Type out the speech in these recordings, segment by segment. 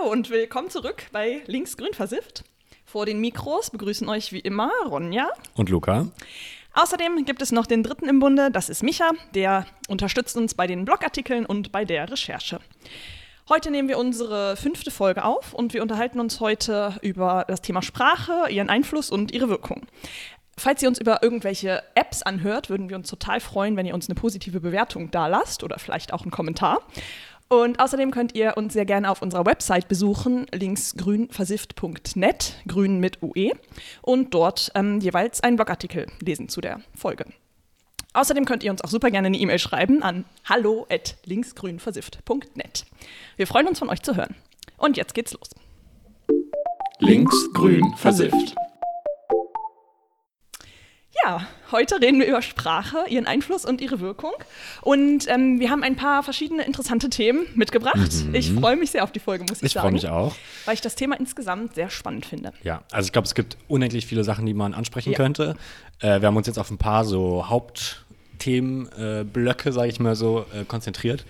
Hallo und willkommen zurück bei Linksgrün versifft. Vor den Mikros begrüßen euch wie immer Ronja und Luca. Außerdem gibt es noch den dritten im Bunde, das ist Micha, der unterstützt uns bei den Blogartikeln und bei der Recherche. Heute nehmen wir unsere fünfte Folge auf und wir unterhalten uns heute über das Thema Sprache, ihren Einfluss und ihre Wirkung. Falls ihr uns über irgendwelche Apps anhört, würden wir uns total freuen, wenn ihr uns eine positive Bewertung da lasst oder vielleicht auch einen Kommentar. Und außerdem könnt ihr uns sehr gerne auf unserer Website besuchen, linksgrünversifft.net, grün mit UE, und dort ähm, jeweils einen Blogartikel lesen zu der Folge. Außerdem könnt ihr uns auch super gerne eine E-Mail schreiben an hallo@linksgrünversifft.net. Wir freuen uns von euch zu hören. Und jetzt geht's los. Linksgrün versifft. Ja, heute reden wir über Sprache, ihren Einfluss und ihre Wirkung. Und ähm, wir haben ein paar verschiedene interessante Themen mitgebracht. Mhm. Ich freue mich sehr auf die Folge, muss ich, ich sagen. Ich freue mich auch. Weil ich das Thema insgesamt sehr spannend finde. Ja, also ich glaube, es gibt unendlich viele Sachen, die man ansprechen ja. könnte. Äh, wir haben uns jetzt auf ein paar so Hauptthemenblöcke, äh, sage ich mal so, äh, konzentriert.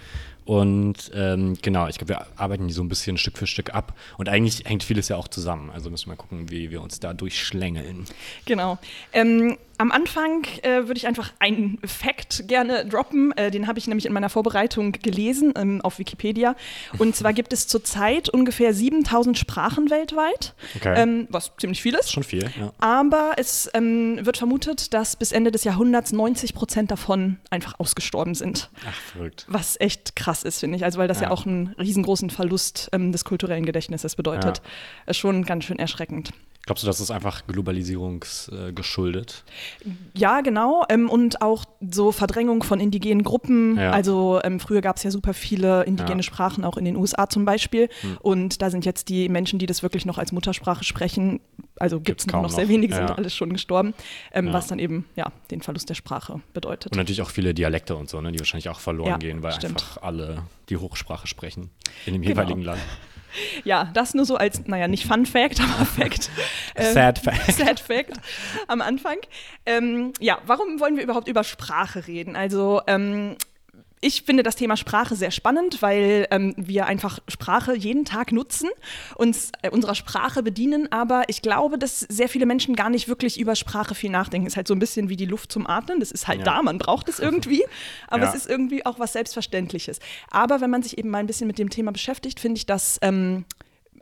Und ähm, genau, ich glaube, wir arbeiten die so ein bisschen Stück für Stück ab. Und eigentlich hängt vieles ja auch zusammen. Also müssen wir mal gucken, wie wir uns da durchschlängeln. Genau. Ähm, am Anfang äh, würde ich einfach einen Fact gerne droppen. Äh, den habe ich nämlich in meiner Vorbereitung gelesen ähm, auf Wikipedia. Und zwar gibt es zurzeit ungefähr 7000 Sprachen weltweit, okay. ähm, was ziemlich viel ist. Schon viel, ja. Aber es ähm, wird vermutet, dass bis Ende des Jahrhunderts 90 Prozent davon einfach ausgestorben sind. Ach, verrückt. Was echt krass ist, finde ich. Also, weil das ja. ja auch einen riesengroßen Verlust ähm, des kulturellen Gedächtnisses bedeutet. Ja. Ist schon ganz schön erschreckend. Glaubst du, das ist einfach globalisierungsgeschuldet? Äh, ja, genau. Ähm, und auch so Verdrängung von indigenen Gruppen. Ja. Also ähm, früher gab es ja super viele indigene ja. Sprachen, auch in den USA zum Beispiel. Hm. Und da sind jetzt die Menschen, die das wirklich noch als Muttersprache sprechen, also gibt es nur noch sehr wenige, ja. sind alles schon gestorben, ähm, was dann eben ja, den Verlust der Sprache bedeutet. Und natürlich auch viele Dialekte und so, ne, die wahrscheinlich auch verloren gehen, weil stimmt. einfach alle die Hochsprache sprechen in dem genau. jeweiligen Land. Ja, das nur so als, naja, nicht Fun Fact, aber Fact. Ähm, sad Fact. Sad Fact am Anfang. Ähm, ja, warum wollen wir überhaupt über Sprache reden? Also, ähm, ich finde das Thema Sprache sehr spannend, weil ähm, wir einfach Sprache jeden Tag nutzen, uns äh, unserer Sprache bedienen, aber ich glaube, dass sehr viele Menschen gar nicht wirklich über Sprache viel nachdenken. Es ist halt so ein bisschen wie die Luft zum Atmen, das ist halt ja. da, man braucht es irgendwie, aber ja. es ist irgendwie auch was Selbstverständliches. Aber wenn man sich eben mal ein bisschen mit dem Thema beschäftigt, finde ich das ähm,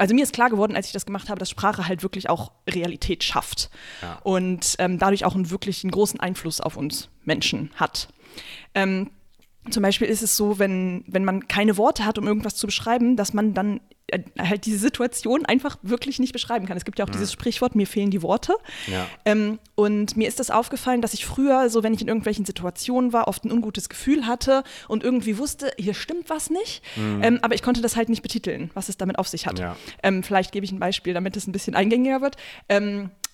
also mir ist klar geworden, als ich das gemacht habe, dass Sprache halt wirklich auch Realität schafft ja. und ähm, dadurch auch einen wirklich einen großen Einfluss auf uns Menschen hat. Ähm, zum Beispiel ist es so, wenn, wenn man keine Worte hat, um irgendwas zu beschreiben, dass man dann äh, halt diese Situation einfach wirklich nicht beschreiben kann. Es gibt ja auch mhm. dieses Sprichwort, mir fehlen die Worte. Ja. Ähm, und mir ist das aufgefallen, dass ich früher, so wenn ich in irgendwelchen Situationen war, oft ein ungutes Gefühl hatte und irgendwie wusste, hier stimmt was nicht. Mhm. Ähm, aber ich konnte das halt nicht betiteln, was es damit auf sich hat. Ja. Ähm, vielleicht gebe ich ein Beispiel, damit es ein bisschen eingängiger wird.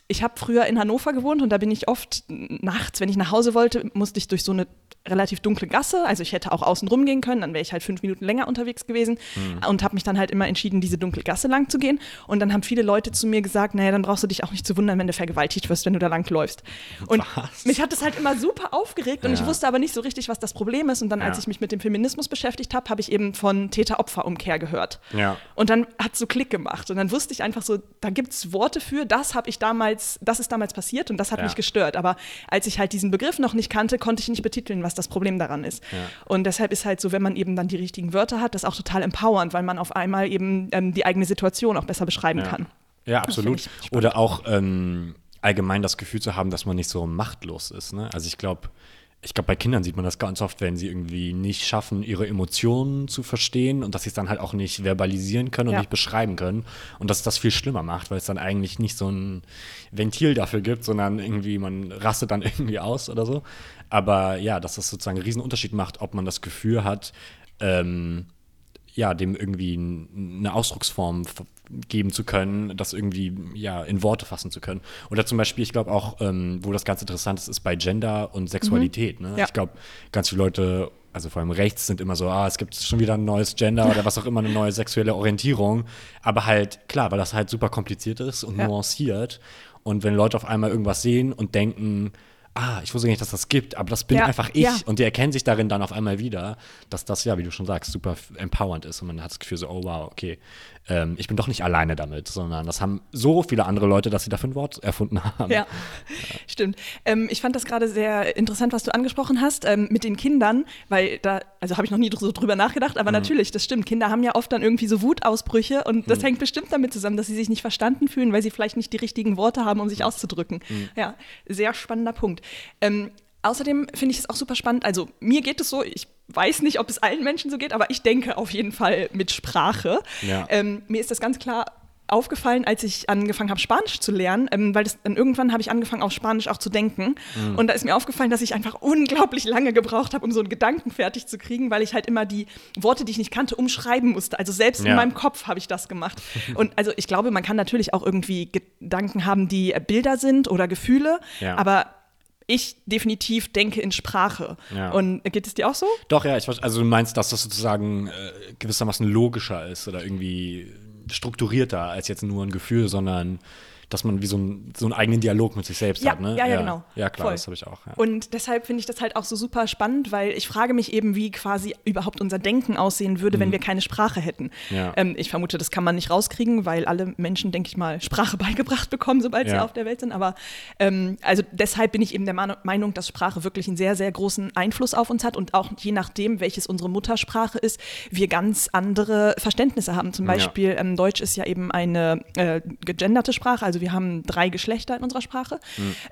Ich habe früher in Hannover gewohnt und da bin ich oft nachts, wenn ich nach Hause wollte, musste ich durch so eine relativ dunkle Gasse. Also ich hätte auch außen rum gehen können, dann wäre ich halt fünf Minuten länger unterwegs gewesen mhm. und habe mich dann halt immer entschieden, diese dunkle Gasse lang zu gehen. Und dann haben viele Leute zu mir gesagt, naja, dann brauchst du dich auch nicht zu wundern, wenn du vergewaltigt wirst, wenn du da lang läufst. Und was? mich hat das halt immer super aufgeregt ja. und ich wusste aber nicht so richtig, was das Problem ist. Und dann, ja. als ich mich mit dem Feminismus beschäftigt habe, habe ich eben von Täter-Opfer-Umkehr gehört. Ja. Und dann hat es so Klick gemacht. Und dann wusste ich einfach so, da gibt es Worte für, das habe ich damals, das ist damals passiert und das hat mich gestört. Aber als ich halt diesen Begriff noch nicht kannte, konnte ich nicht betiteln, was das Problem daran ist. Ja. Und deshalb ist halt so, wenn man eben dann die richtigen Wörter hat, das auch total empowernd, weil man auf einmal eben ähm, die eigene Situation auch besser beschreiben ja. kann. Ja, absolut. Oder auch ähm, allgemein das Gefühl zu haben, dass man nicht so machtlos ist. Ne? Also ich glaube, ich glaube, bei Kindern sieht man das ganz oft, wenn sie irgendwie nicht schaffen, ihre Emotionen zu verstehen und dass sie es dann halt auch nicht verbalisieren können und ja. nicht beschreiben können. Und dass das viel schlimmer macht, weil es dann eigentlich nicht so ein Ventil dafür gibt, sondern irgendwie man rastet dann irgendwie aus oder so. Aber ja, dass das sozusagen einen riesen Unterschied macht, ob man das Gefühl hat, ähm, ja, dem irgendwie eine Ausdrucksform geben zu können, das irgendwie ja in Worte fassen zu können. Oder zum Beispiel, ich glaube auch, ähm, wo das ganz interessant ist, ist bei Gender und Sexualität. Mhm. Ne? Ja. Ich glaube, ganz viele Leute, also vor allem rechts, sind immer so, ah, es gibt schon wieder ein neues Gender oder was auch immer, eine neue sexuelle Orientierung. Aber halt, klar, weil das halt super kompliziert ist und ja. nuanciert. Und wenn Leute auf einmal irgendwas sehen und denken, ah, ich wusste gar nicht, dass das gibt, aber das bin Ja, einfach ich. ja. Und die erkennen sich darin dann auf einmal wieder, dass das ja, wie du schon sagst, super empowernd ist. Und man hat das Gefühl so, oh wow, okay, ähm, ich bin doch nicht alleine damit, sondern das haben so viele andere Leute, dass sie dafür ein Wort erfunden haben. Ja, stimmt. Ähm, ich fand das gerade sehr interessant, was du angesprochen hast ähm, mit den Kindern, weil da, also habe ich noch nie so drüber nachgedacht, Mhm. aber natürlich, das stimmt. Kinder haben ja oft dann irgendwie so Wutausbrüche und Mhm. das hängt bestimmt damit zusammen, dass sie sich nicht verstanden fühlen, weil sie vielleicht nicht die richtigen Worte haben, um sich auszudrücken. Mhm. Ja, sehr spannender Punkt. Ähm, Außerdem finde ich es auch super spannend. Also mir geht es so, ich weiß nicht, ob es allen Menschen so geht, aber ich denke auf jeden Fall mit Sprache. Ja. Ähm, mir ist das ganz klar aufgefallen, als ich angefangen habe, Spanisch zu lernen, ähm, weil das, dann irgendwann habe ich angefangen, auf Spanisch auch zu denken. Mhm. Und da ist mir aufgefallen, dass ich einfach unglaublich lange gebraucht habe, um so einen Gedanken fertig zu kriegen, weil ich halt immer die Worte, die ich nicht kannte, umschreiben musste. Also selbst in Ja. meinem Kopf habe ich das gemacht. Und also ich glaube, man kann natürlich auch irgendwie Gedanken haben, die äh, Bilder sind oder Gefühle, Ja. aber ich definitiv denke in Sprache. Ja. Und geht es dir auch so? Doch, ja, ich weiß, also du meinst, dass das sozusagen äh, gewissermaßen logischer ist oder irgendwie strukturierter als jetzt nur ein Gefühl, sondern dass man wie so, ein, so einen eigenen Dialog mit sich selbst Ja, hat, ne? ja, ja, genau. Ja, klar, Voll. das habe ich auch. Ja. Und deshalb finde ich das halt auch so super spannend, weil ich frage mich eben, wie quasi überhaupt unser Denken aussehen würde, wenn wir keine Sprache hätten. Mhm. Ja. Ähm, ich vermute, das kann man nicht rauskriegen, weil alle Menschen, denke ich mal, Sprache beigebracht bekommen, sobald sie Ja. auf der Welt sind. Aber ähm, also deshalb bin ich eben der Meinung, dass Sprache wirklich einen sehr, sehr großen Einfluss auf uns hat und auch je nachdem, welches unsere Muttersprache ist, wir ganz andere Verständnisse haben. Zum Ja. Beispiel ähm, Deutsch ist ja eben eine äh, gegenderte Sprache, also wir haben drei Geschlechter in unserer Sprache.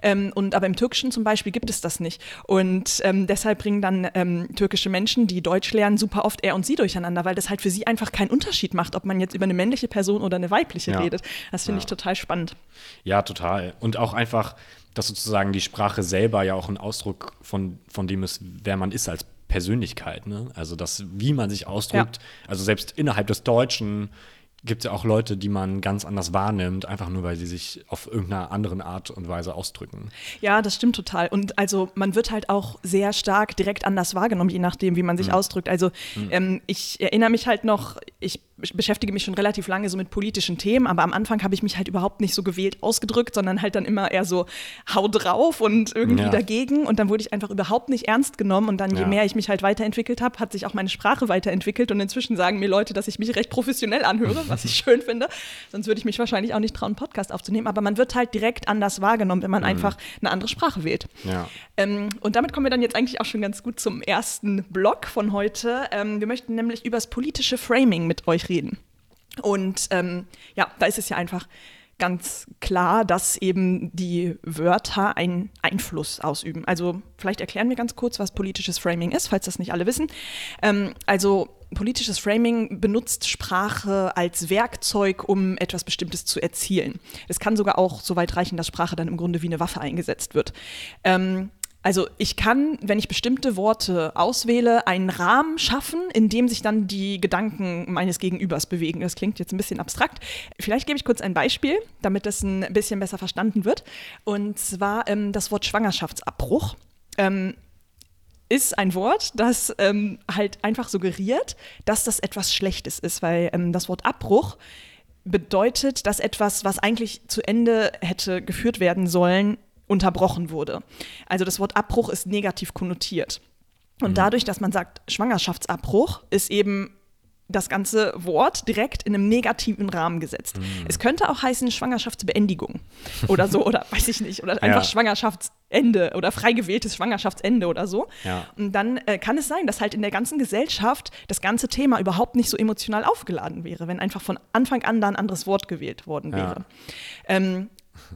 Ähm, und aber im Türkischen zum Beispiel gibt es das nicht. Und ähm, deshalb bringen dann ähm, türkische Menschen, die Deutsch lernen, super oft er und sie durcheinander, weil das halt für sie einfach keinen Unterschied macht, ob man jetzt über eine männliche Person oder eine weibliche Ja. redet. Das finde Ja. ich total spannend. Ja, total. Und auch einfach, dass sozusagen die Sprache selber ja auch ein Ausdruck von, von dem ist, wer man ist als Persönlichkeit. Ne? Also das, wie man sich ausdrückt. Also selbst innerhalb des Deutschen gibt es ja auch Leute, die man ganz anders wahrnimmt, einfach nur weil sie sich auf irgendeiner anderen Art und Weise ausdrücken. Ja, das stimmt total. Und also man wird halt auch sehr stark direkt anders wahrgenommen, je nachdem, wie man sich ausdrückt. Also ähm, ich erinnere mich halt noch, ich beschäftige mich schon relativ lange so mit politischen Themen, aber am Anfang habe ich mich halt überhaupt nicht so gewählt ausgedrückt, sondern halt dann immer eher so hau drauf und irgendwie Ja. dagegen. Und dann wurde ich einfach überhaupt nicht ernst genommen. Und dann, je Ja. mehr ich mich halt weiterentwickelt habe, hat sich auch meine Sprache weiterentwickelt. Und inzwischen sagen mir Leute, dass ich mich recht professionell anhöre, was ich schön finde. Sonst würde ich mich wahrscheinlich auch nicht trauen, einen Podcast aufzunehmen. Aber man wird halt direkt anders wahrgenommen, wenn man einfach eine andere Sprache wählt. Ja. Ähm, und damit kommen wir dann jetzt eigentlich auch schon ganz gut zum ersten Block von heute. Ähm, wir möchten nämlich über das politische Framing mit euch reden. Und ähm, ja, da ist es ja einfach ganz klar, dass eben die Wörter einen Einfluss ausüben. Also vielleicht erklären wir ganz kurz, was politisches Framing ist, falls das nicht alle wissen. Ähm, also politisches Framing benutzt Sprache als Werkzeug, um etwas Bestimmtes zu erzielen. Es kann sogar auch so weit reichen, dass Sprache dann im Grunde wie eine Waffe eingesetzt wird. Ähm, also ich kann, wenn ich bestimmte Worte auswähle, einen Rahmen schaffen, in dem sich dann die Gedanken meines Gegenübers bewegen. Das klingt jetzt ein bisschen abstrakt. Vielleicht gebe ich kurz ein Beispiel, damit das ein bisschen besser verstanden wird. Und zwar ähm, das Wort Schwangerschaftsabbruch. Ähm, ist ein Wort, das ähm, halt einfach suggeriert, dass das etwas Schlechtes ist, weil ähm, das Wort Abbruch bedeutet, dass etwas, was eigentlich zu Ende hätte geführt werden sollen, unterbrochen wurde. Also das Wort Abbruch ist negativ konnotiert. Und dadurch, dass man sagt Schwangerschaftsabbruch, ist eben das ganze Wort direkt in einem negativen Rahmen gesetzt. Es könnte auch heißen Schwangerschaftsbeendigung oder so, oder weiß ich nicht, oder einfach Ja. Schwangerschaftsende oder frei gewähltes Schwangerschaftsende oder so. Ja. Und dann äh, kann es sein, dass halt in der ganzen Gesellschaft das ganze Thema überhaupt nicht so emotional aufgeladen wäre, wenn einfach von Anfang an da ein anderes Wort gewählt worden wäre. Ja. Ähm,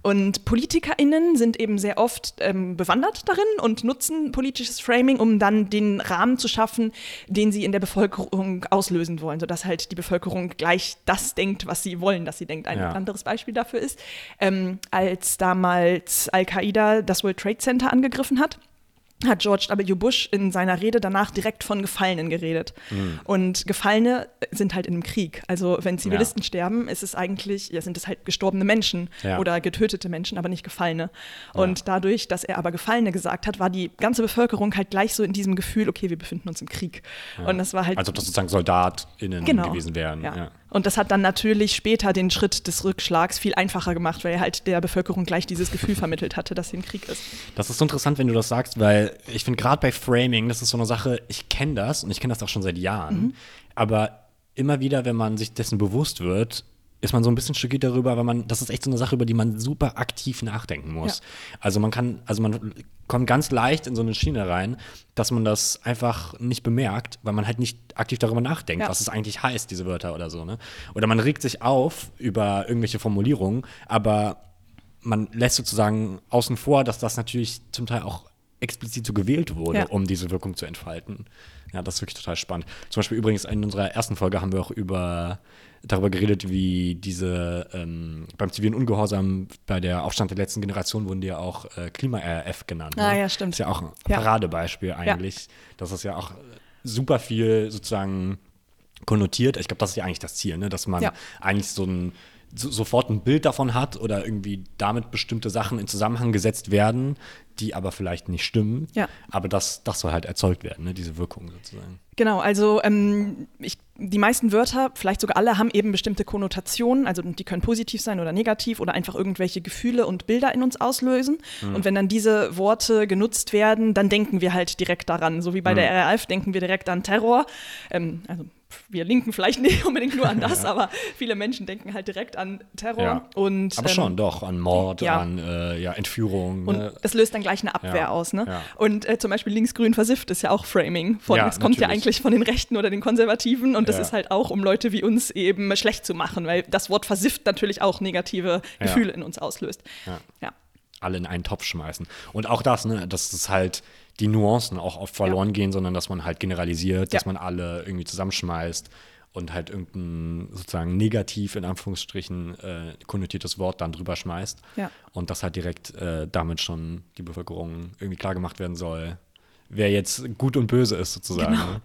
und PolitikerInnen sind eben sehr oft ähm, bewandert darin und nutzen politisches Framing, um dann den Rahmen zu schaffen, den sie in der Bevölkerung auslösen wollen, sodass halt die Bevölkerung gleich das denkt, was sie wollen, dass sie denkt. Ein Ja. anderes Beispiel dafür ist, ähm, als damals Al-Qaida das World Trade Center angegriffen hat hat George W. Bush in seiner Rede danach direkt von Gefallenen geredet. Mhm. Und Gefallene sind halt in einem Krieg. Also wenn Zivilisten sterben, ist es eigentlich, ja, sind es halt gestorbene Menschen Ja. oder getötete Menschen, aber nicht Gefallene. Und dadurch, dass er aber Gefallene gesagt hat, war die ganze Bevölkerung halt gleich so in diesem Gefühl, okay, wir befinden uns im Krieg. Und das war halt Als ob das sozusagen SoldatInnen Genau. gewesen wären. Ja. Und das hat dann natürlich später den Schritt des Rückschlags viel einfacher gemacht, weil er halt der Bevölkerung gleich dieses Gefühl vermittelt hatte, dass sie im Krieg ist. Das ist so interessant, wenn du das sagst, weil ich finde gerade bei Framing, das ist so eine Sache, ich kenne das und ich kenne das auch schon seit Jahren, mhm. aber immer wieder, wenn man sich dessen bewusst wird, ist man so ein bisschen schockiert darüber, weil man, das ist echt so eine Sache, über die man super aktiv nachdenken muss. Ja. Also man kann, also man kommt ganz leicht in so eine Schiene rein, dass man das einfach nicht bemerkt, weil man halt nicht aktiv darüber nachdenkt, ja. was es eigentlich heißt, diese Wörter oder so. Ne? Oder man regt sich auf über irgendwelche Formulierungen, aber man lässt sozusagen außen vor, dass das natürlich zum Teil auch explizit so gewählt wurde, ja. um diese Wirkung zu entfalten. Ja, das ist wirklich total spannend. Zum Beispiel übrigens in unserer ersten Folge haben wir auch über darüber geredet, wie diese ähm, beim zivilen Ungehorsam bei der Aufstand der letzten Generation wurden die ja auch äh, Klima-RF genannt. Ah, ne? ja, stimmt. Das ist ja auch ein Paradebeispiel eigentlich. Ja. Das ist ja auch super viel sozusagen konnotiert. Ich glaube, das ist ja eigentlich das Ziel, ne? dass man ja. eigentlich so ein so, sofort ein Bild davon hat oder irgendwie damit bestimmte Sachen in Zusammenhang gesetzt werden, die aber vielleicht nicht stimmen. Ja. Aber das, das soll halt erzeugt werden, ne? diese Wirkung sozusagen. Genau, also ähm, ich, die meisten Wörter, vielleicht sogar alle, haben eben bestimmte Konnotationen. Also die können positiv sein oder negativ oder einfach irgendwelche Gefühle und Bilder in uns auslösen. Mhm. Und wenn dann diese Worte genutzt werden, dann denken wir halt direkt daran. So wie bei mhm. der RAF denken wir direkt an Terror. Ähm, also wir Linken vielleicht nicht unbedingt nur an das, ja. aber viele Menschen denken halt direkt an Terror. Ja. Und, aber ähm, schon, doch, an Mord, ja. an äh, ja, Entführung. Und ne? das löst dann gleich eine Abwehr aus. Ne? Und äh, zum Beispiel linksgrün versifft ist ja auch Framing. Von, es kommt ja eigentlich von den Rechten oder den Konservativen und das ist halt auch, um Leute wie uns eben schlecht zu machen, weil das Wort versifft natürlich auch negative Gefühle in uns auslöst. Ja. Alle in einen Topf schmeißen. Und auch das, ne, das ist halt die Nuancen auch oft verloren ja. gehen, sondern dass man halt generalisiert, dass ja. man alle irgendwie zusammenschmeißt und halt irgendein sozusagen negativ in Anführungsstrichen äh, konnotiertes Wort dann drüber schmeißt ja. und das halt direkt äh, damit schon die Bevölkerung irgendwie klar gemacht werden soll, wer jetzt gut und böse ist, sozusagen. Genau. Ne?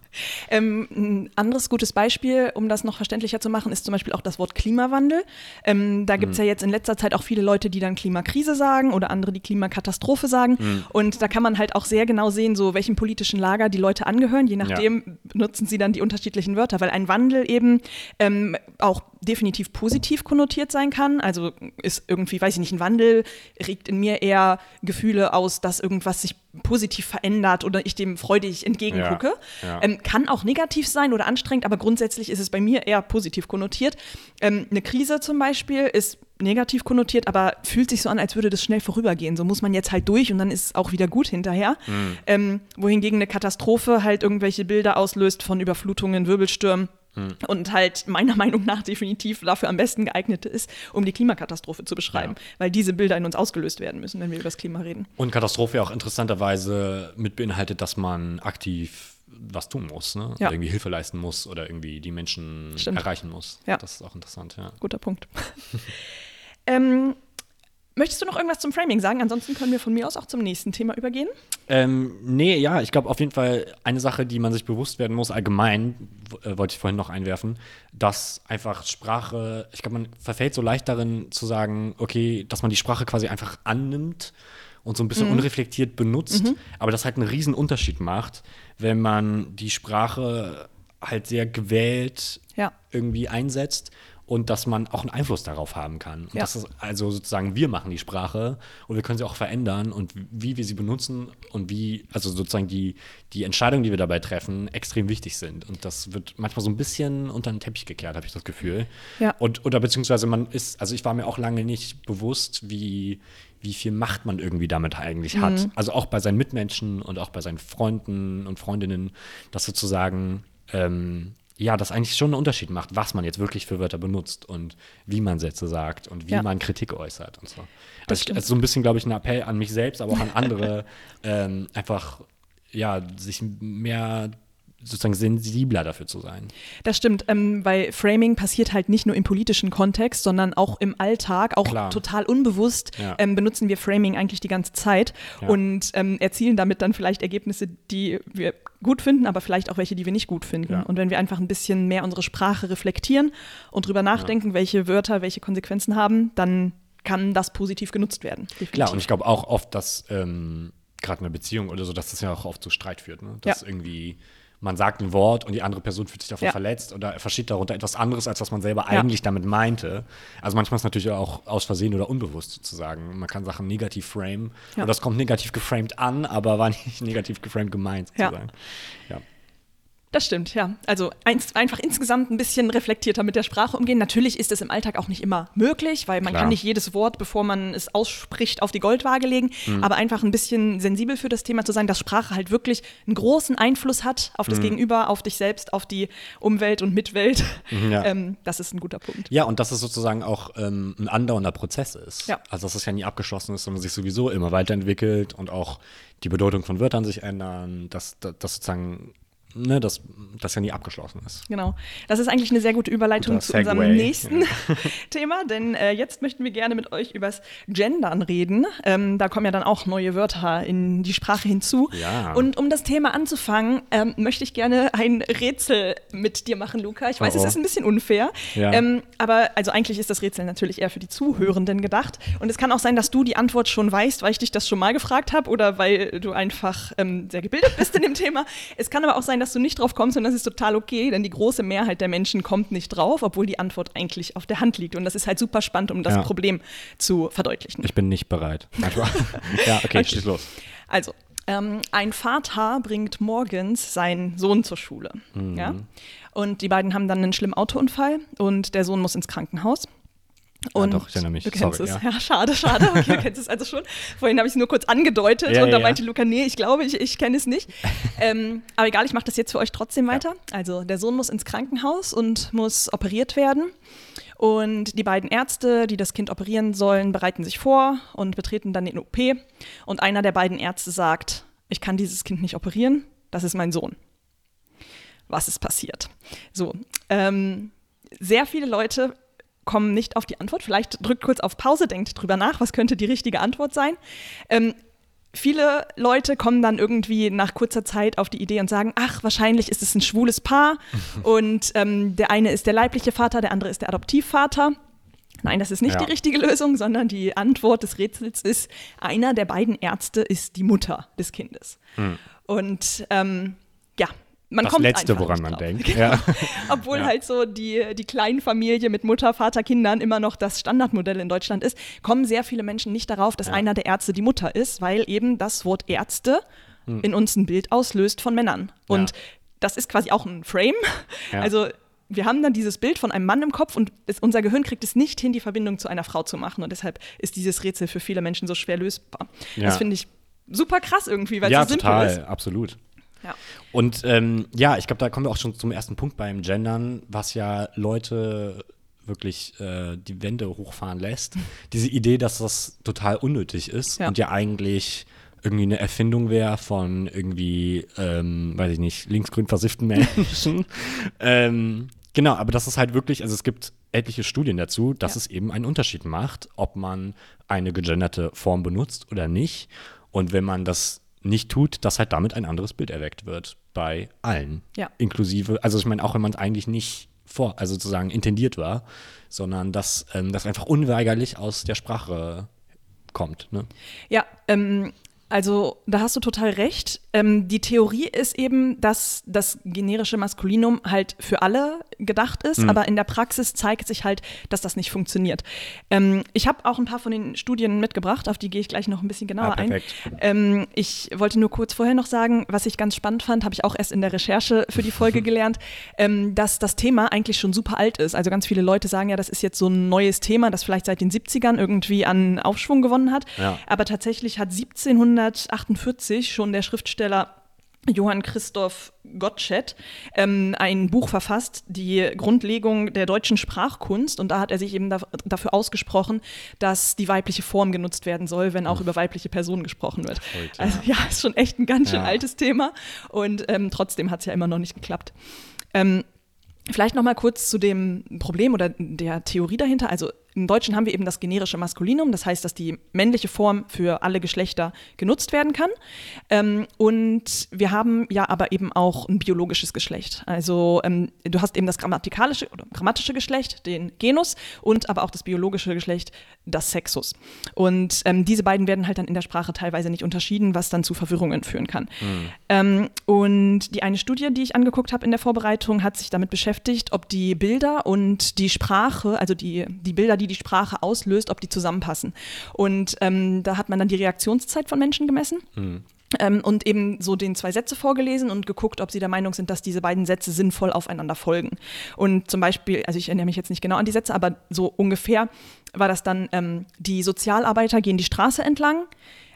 Ähm, ein anderes gutes Beispiel, um das noch verständlicher zu machen, ist zum Beispiel auch das Wort Klimawandel. Ähm, da gibt es mhm. ja jetzt in letzter Zeit auch viele Leute, die dann Klimakrise sagen oder andere, die Klimakatastrophe sagen. Mhm. Und da kann man halt auch sehr genau sehen, so welchem politischen Lager die Leute angehören. Je nachdem ja. benutzen sie dann die unterschiedlichen Wörter, weil ein Wandel eben ähm, auch definitiv positiv konnotiert sein kann. Also ist irgendwie, weiß ich nicht, ein Wandel regt in mir eher Gefühle aus, dass irgendwas sich positiv verändert oder ich dem freudig entgegengucke. Ja, ja. Ähm, kann auch negativ sein oder anstrengend, aber grundsätzlich ist es bei mir eher positiv konnotiert. Ähm, eine Krise zum Beispiel ist negativ konnotiert, aber fühlt sich so an, als würde das schnell vorübergehen. So muss man jetzt halt durch und dann ist es auch wieder gut hinterher. Mhm. Ähm, wohingegen eine Katastrophe halt irgendwelche Bilder auslöst von Überflutungen, Wirbelstürmen hm. Und halt meiner Meinung nach definitiv dafür am besten geeignet ist, um die Klimakatastrophe zu beschreiben, ja. weil diese Bilder in uns ausgelöst werden müssen, wenn wir über das Klima reden. Und Katastrophe auch interessanterweise mit beinhaltet, dass man aktiv was tun muss, ne? Ja. irgendwie Hilfe leisten muss oder irgendwie die Menschen Stimmt. erreichen muss. Ja. Das ist auch interessant, ja. Guter Punkt. ähm, Möchtest du noch irgendwas zum Framing sagen? Ansonsten können wir von mir aus auch zum nächsten Thema übergehen. Ähm, nee, ja, ich glaube auf jeden Fall eine Sache, die man sich bewusst werden muss, allgemein, äh, wollte ich vorhin noch einwerfen, dass einfach Sprache, ich glaube, man verfällt so leicht darin zu sagen, okay, dass man die Sprache quasi einfach annimmt und so ein bisschen mhm. unreflektiert benutzt, mhm. aber das halt einen riesen Unterschied macht, wenn man die Sprache halt sehr gewählt ja. irgendwie einsetzt und dass man auch einen Einfluss darauf haben kann. Und ja. das ist also sozusagen, wir machen die Sprache und wir können sie auch verändern und wie wir sie benutzen und wie, also sozusagen die, die Entscheidungen, die wir dabei treffen, extrem wichtig sind. Und das wird manchmal so ein bisschen unter den Teppich gekehrt, habe ich das Gefühl. Ja. Und, oder beziehungsweise man ist, also ich war mir auch lange nicht bewusst, wie, wie viel Macht man irgendwie damit eigentlich hat. Mhm. Also auch bei seinen Mitmenschen und auch bei seinen Freunden und Freundinnen, dass sozusagen ähm, ja, das eigentlich schon einen Unterschied macht, was man jetzt wirklich für Wörter benutzt und wie man Sätze sagt und wie ja. man Kritik äußert und so. Also, ich, also so ein bisschen, glaube ich, ein Appell an mich selbst, aber auch an andere, ähm, einfach ja, sich mehr sozusagen sensibler dafür zu sein. Das stimmt, ähm, weil Framing passiert halt nicht nur im politischen Kontext, sondern auch im Alltag, auch Klar. total unbewusst ja. ähm, benutzen wir Framing eigentlich die ganze Zeit ja. und ähm, erzielen damit dann vielleicht Ergebnisse, die wir gut finden, aber vielleicht auch welche, die wir nicht gut finden. Ja. Und wenn wir einfach ein bisschen mehr unsere Sprache reflektieren und drüber nachdenken, welche Wörter welche Konsequenzen haben, dann kann das positiv genutzt werden. Definitiv. Klar, und ich glaube auch oft, dass ähm, gerade eine Beziehung oder so, dass das ja auch oft zu Streit führt, ne? dass irgendwie man sagt ein Wort und die andere Person fühlt sich davon Ja. verletzt oder versteht darunter etwas anderes, als was man selber Ja. eigentlich damit meinte. Also manchmal ist es natürlich auch aus Versehen oder unbewusst sozusagen. Man kann Sachen negativ framen Ja. und das kommt negativ geframed an, aber war nicht negativ geframed gemeint Ja. sozusagen. Ja. Das stimmt, ja. Also eins, einfach insgesamt ein bisschen reflektierter mit der Sprache umgehen. Natürlich ist es im Alltag auch nicht immer möglich, weil man Klar. kann nicht jedes Wort, bevor man es ausspricht, auf die Goldwaage legen. Mhm. Aber einfach ein bisschen sensibel für das Thema zu sein, dass Sprache halt wirklich einen großen Einfluss hat auf das Mhm. Gegenüber, auf dich selbst, auf die Umwelt und Mitwelt. Mhm, ja. Ähm, das ist ein guter Punkt. Ja, und dass es sozusagen auch ähm, ein andauernder Prozess ist. Ja. Also dass es ja nie abgeschlossen ist, sondern sich sowieso immer weiterentwickelt und auch die Bedeutung von Wörtern sich ändern, dass, dass, dass sozusagen, ne, dass das ja nie abgeschlossen ist. Genau. Das ist eigentlich eine sehr gute Überleitung Guter zu unserem Segway, nächsten Thema, denn äh, jetzt möchten wir gerne mit euch übers Gendern reden. Ähm, da kommen ja dann auch neue Wörter in die Sprache hinzu. Ja. Und um das Thema anzufangen, ähm, möchte ich gerne ein Rätsel mit dir machen, Luca. Ich weiß, Oh, oh. es ist ein bisschen unfair, Ja. ähm, aber also eigentlich ist das Rätsel natürlich eher für die Zuhörenden gedacht. Und es kann auch sein, dass du die Antwort schon weißt, weil ich dich das schon mal gefragt habe oder weil du einfach ähm, sehr gebildet bist in dem Thema. Es kann aber auch sein, dass du nicht drauf kommst und das ist total okay, denn die große Mehrheit der Menschen kommt nicht drauf, obwohl die Antwort eigentlich auf der Hand liegt. Und das ist halt super spannend, um das Ja. Problem zu verdeutlichen. Ich bin nicht bereit. Ja, okay, Okay. schieß los. Also, ähm, ein Vater bringt morgens seinen Sohn zur Schule. Mhm. Ja? Und die beiden haben dann einen schlimmen Autounfall und der Sohn muss ins Krankenhaus. Und doch, ich erinnere mich. Du kennst Sorry, es. ja. Ja. schade, schade. Okay, du kennst es also schon. Vorhin habe ich es nur kurz angedeutet Ja, und da ja, meinte ja. Luca, nee, ich glaube, ich, ich kenne es nicht. ähm, aber egal, ich mache das jetzt für euch trotzdem weiter. Also der Sohn muss ins Krankenhaus und muss operiert werden. Und die beiden Ärzte, die das Kind operieren sollen, bereiten sich vor und betreten dann den OP. Und einer der beiden Ärzte sagt, ich kann dieses Kind nicht operieren, das ist mein Sohn. Was ist passiert? So, ähm, sehr viele Leute kommen nicht auf die Antwort. Vielleicht drückt kurz auf Pause, denkt drüber nach, was könnte die richtige Antwort sein. Ähm, viele Leute kommen dann irgendwie nach kurzer Zeit auf die Idee und sagen, ach, wahrscheinlich ist es ein schwules Paar und ähm, der eine ist der leibliche Vater, der andere ist der Adoptivvater. Nein, das ist nicht Ja. die richtige Lösung, sondern die Antwort des Rätsels ist, einer der beiden Ärzte ist die Mutter des Kindes. Und ähm, ja, man Hm. Das kommt Letzte, woran man drauf. denkt. Genau. Ja. Obwohl Ja. halt so die, die Kleinfamilie mit Mutter, Vater, Kindern immer noch das Standardmodell in Deutschland ist, kommen sehr viele Menschen nicht darauf, dass Ja. einer der Ärzte die Mutter ist, weil eben das Wort Ärzte in uns ein Bild auslöst von Männern. Und Hm. Ja. das ist quasi auch ein Frame. Ja. Also wir haben dann dieses Bild von einem Mann im Kopf und es, unser Gehirn kriegt es nicht hin, die Verbindung zu einer Frau zu machen. Und deshalb ist dieses Rätsel für viele Menschen so schwer lösbar. Ja. Das finde ich super krass irgendwie, weil es ja, so simpel total, ist. absolut. Ja. Und ähm, ja, ich glaube, da kommen wir auch schon zum ersten Punkt beim Gendern, was ja Leute wirklich äh, die Wände hochfahren lässt. Diese Idee, dass das total unnötig ist Ja. und ja eigentlich irgendwie eine Erfindung wäre von irgendwie, ähm, weiß ich nicht, linksgrün versifften Menschen. ähm, genau, aber das ist halt wirklich, also es gibt etliche Studien dazu, dass Ja. es eben einen Unterschied macht, ob man eine gegenderte Form benutzt oder nicht. Und wenn man das nicht tut, dass halt damit ein anderes Bild erweckt wird bei allen. Ja. Inklusive, also ich meine, auch wenn man es eigentlich nicht vor, also sozusagen intendiert war, sondern dass ähm, das einfach unweigerlich aus der Sprache kommt. Ne? Ja, ähm, also da hast du total recht. Ähm, die Theorie ist eben, dass das generische Maskulinum halt für alle gedacht ist, aber in der Praxis zeigt sich halt, dass das nicht funktioniert. Ähm, ich habe auch ein paar von den Studien mitgebracht, auf die gehe ich gleich noch ein bisschen genauer Ah, ein. Ähm, ich wollte nur kurz vorher noch sagen, was ich ganz spannend fand, habe ich auch erst in der Recherche für die Folge gelernt, ähm, dass das Thema eigentlich schon super alt ist. Also ganz viele Leute sagen ja, das ist jetzt so ein neues Thema, das vielleicht seit den 70ern irgendwie an Aufschwung gewonnen hat. Ja. Aber tatsächlich hat 1748 schon der Schriftsteller Johann Christoph Gottsched ähm, ein Buch verfasst, die Grundlegung der deutschen Sprachkunst. Und da hat er sich eben da, dafür ausgesprochen, dass die weibliche Form genutzt werden soll, wenn auch über weibliche Personen gesprochen wird. Ja. Also ja, ist schon echt ein ganz schön Ja. altes Thema. Und ähm, trotzdem hat es ja immer noch nicht geklappt. Ähm, Vielleicht noch mal kurz zu dem Problem oder der Theorie dahinter. Also im Deutschen haben wir eben das generische Maskulinum, das heißt, dass die männliche Form für alle Geschlechter genutzt werden kann. Ähm, und wir haben ja aber eben auch ein biologisches Geschlecht. Also ähm, du hast eben das grammatikalische oder grammatische Geschlecht, den Genus, und aber auch das biologische Geschlecht, das Sexus. Und ähm, diese beiden werden halt dann in der Sprache teilweise nicht unterschieden, was dann zu Verwirrungen führen kann. Mhm. und die eine Studie, die ich angeguckt habe in der Vorbereitung, hat sich damit beschäftigt, ob die Bilder und die Sprache, also die, die Bilder, die die Sprache auslöst, ob die zusammenpassen. Und ähm, da hat man dann die Reaktionszeit von Menschen gemessen. Mhm. Ähm, und eben so den zwei Sätze vorgelesen und geguckt, ob sie der Meinung sind, dass diese beiden Sätze sinnvoll aufeinander folgen. Und zum Beispiel, also ich erinnere mich jetzt nicht genau an die Sätze, aber so ungefähr war das dann, ähm, die Sozialarbeiter gehen die Straße entlang,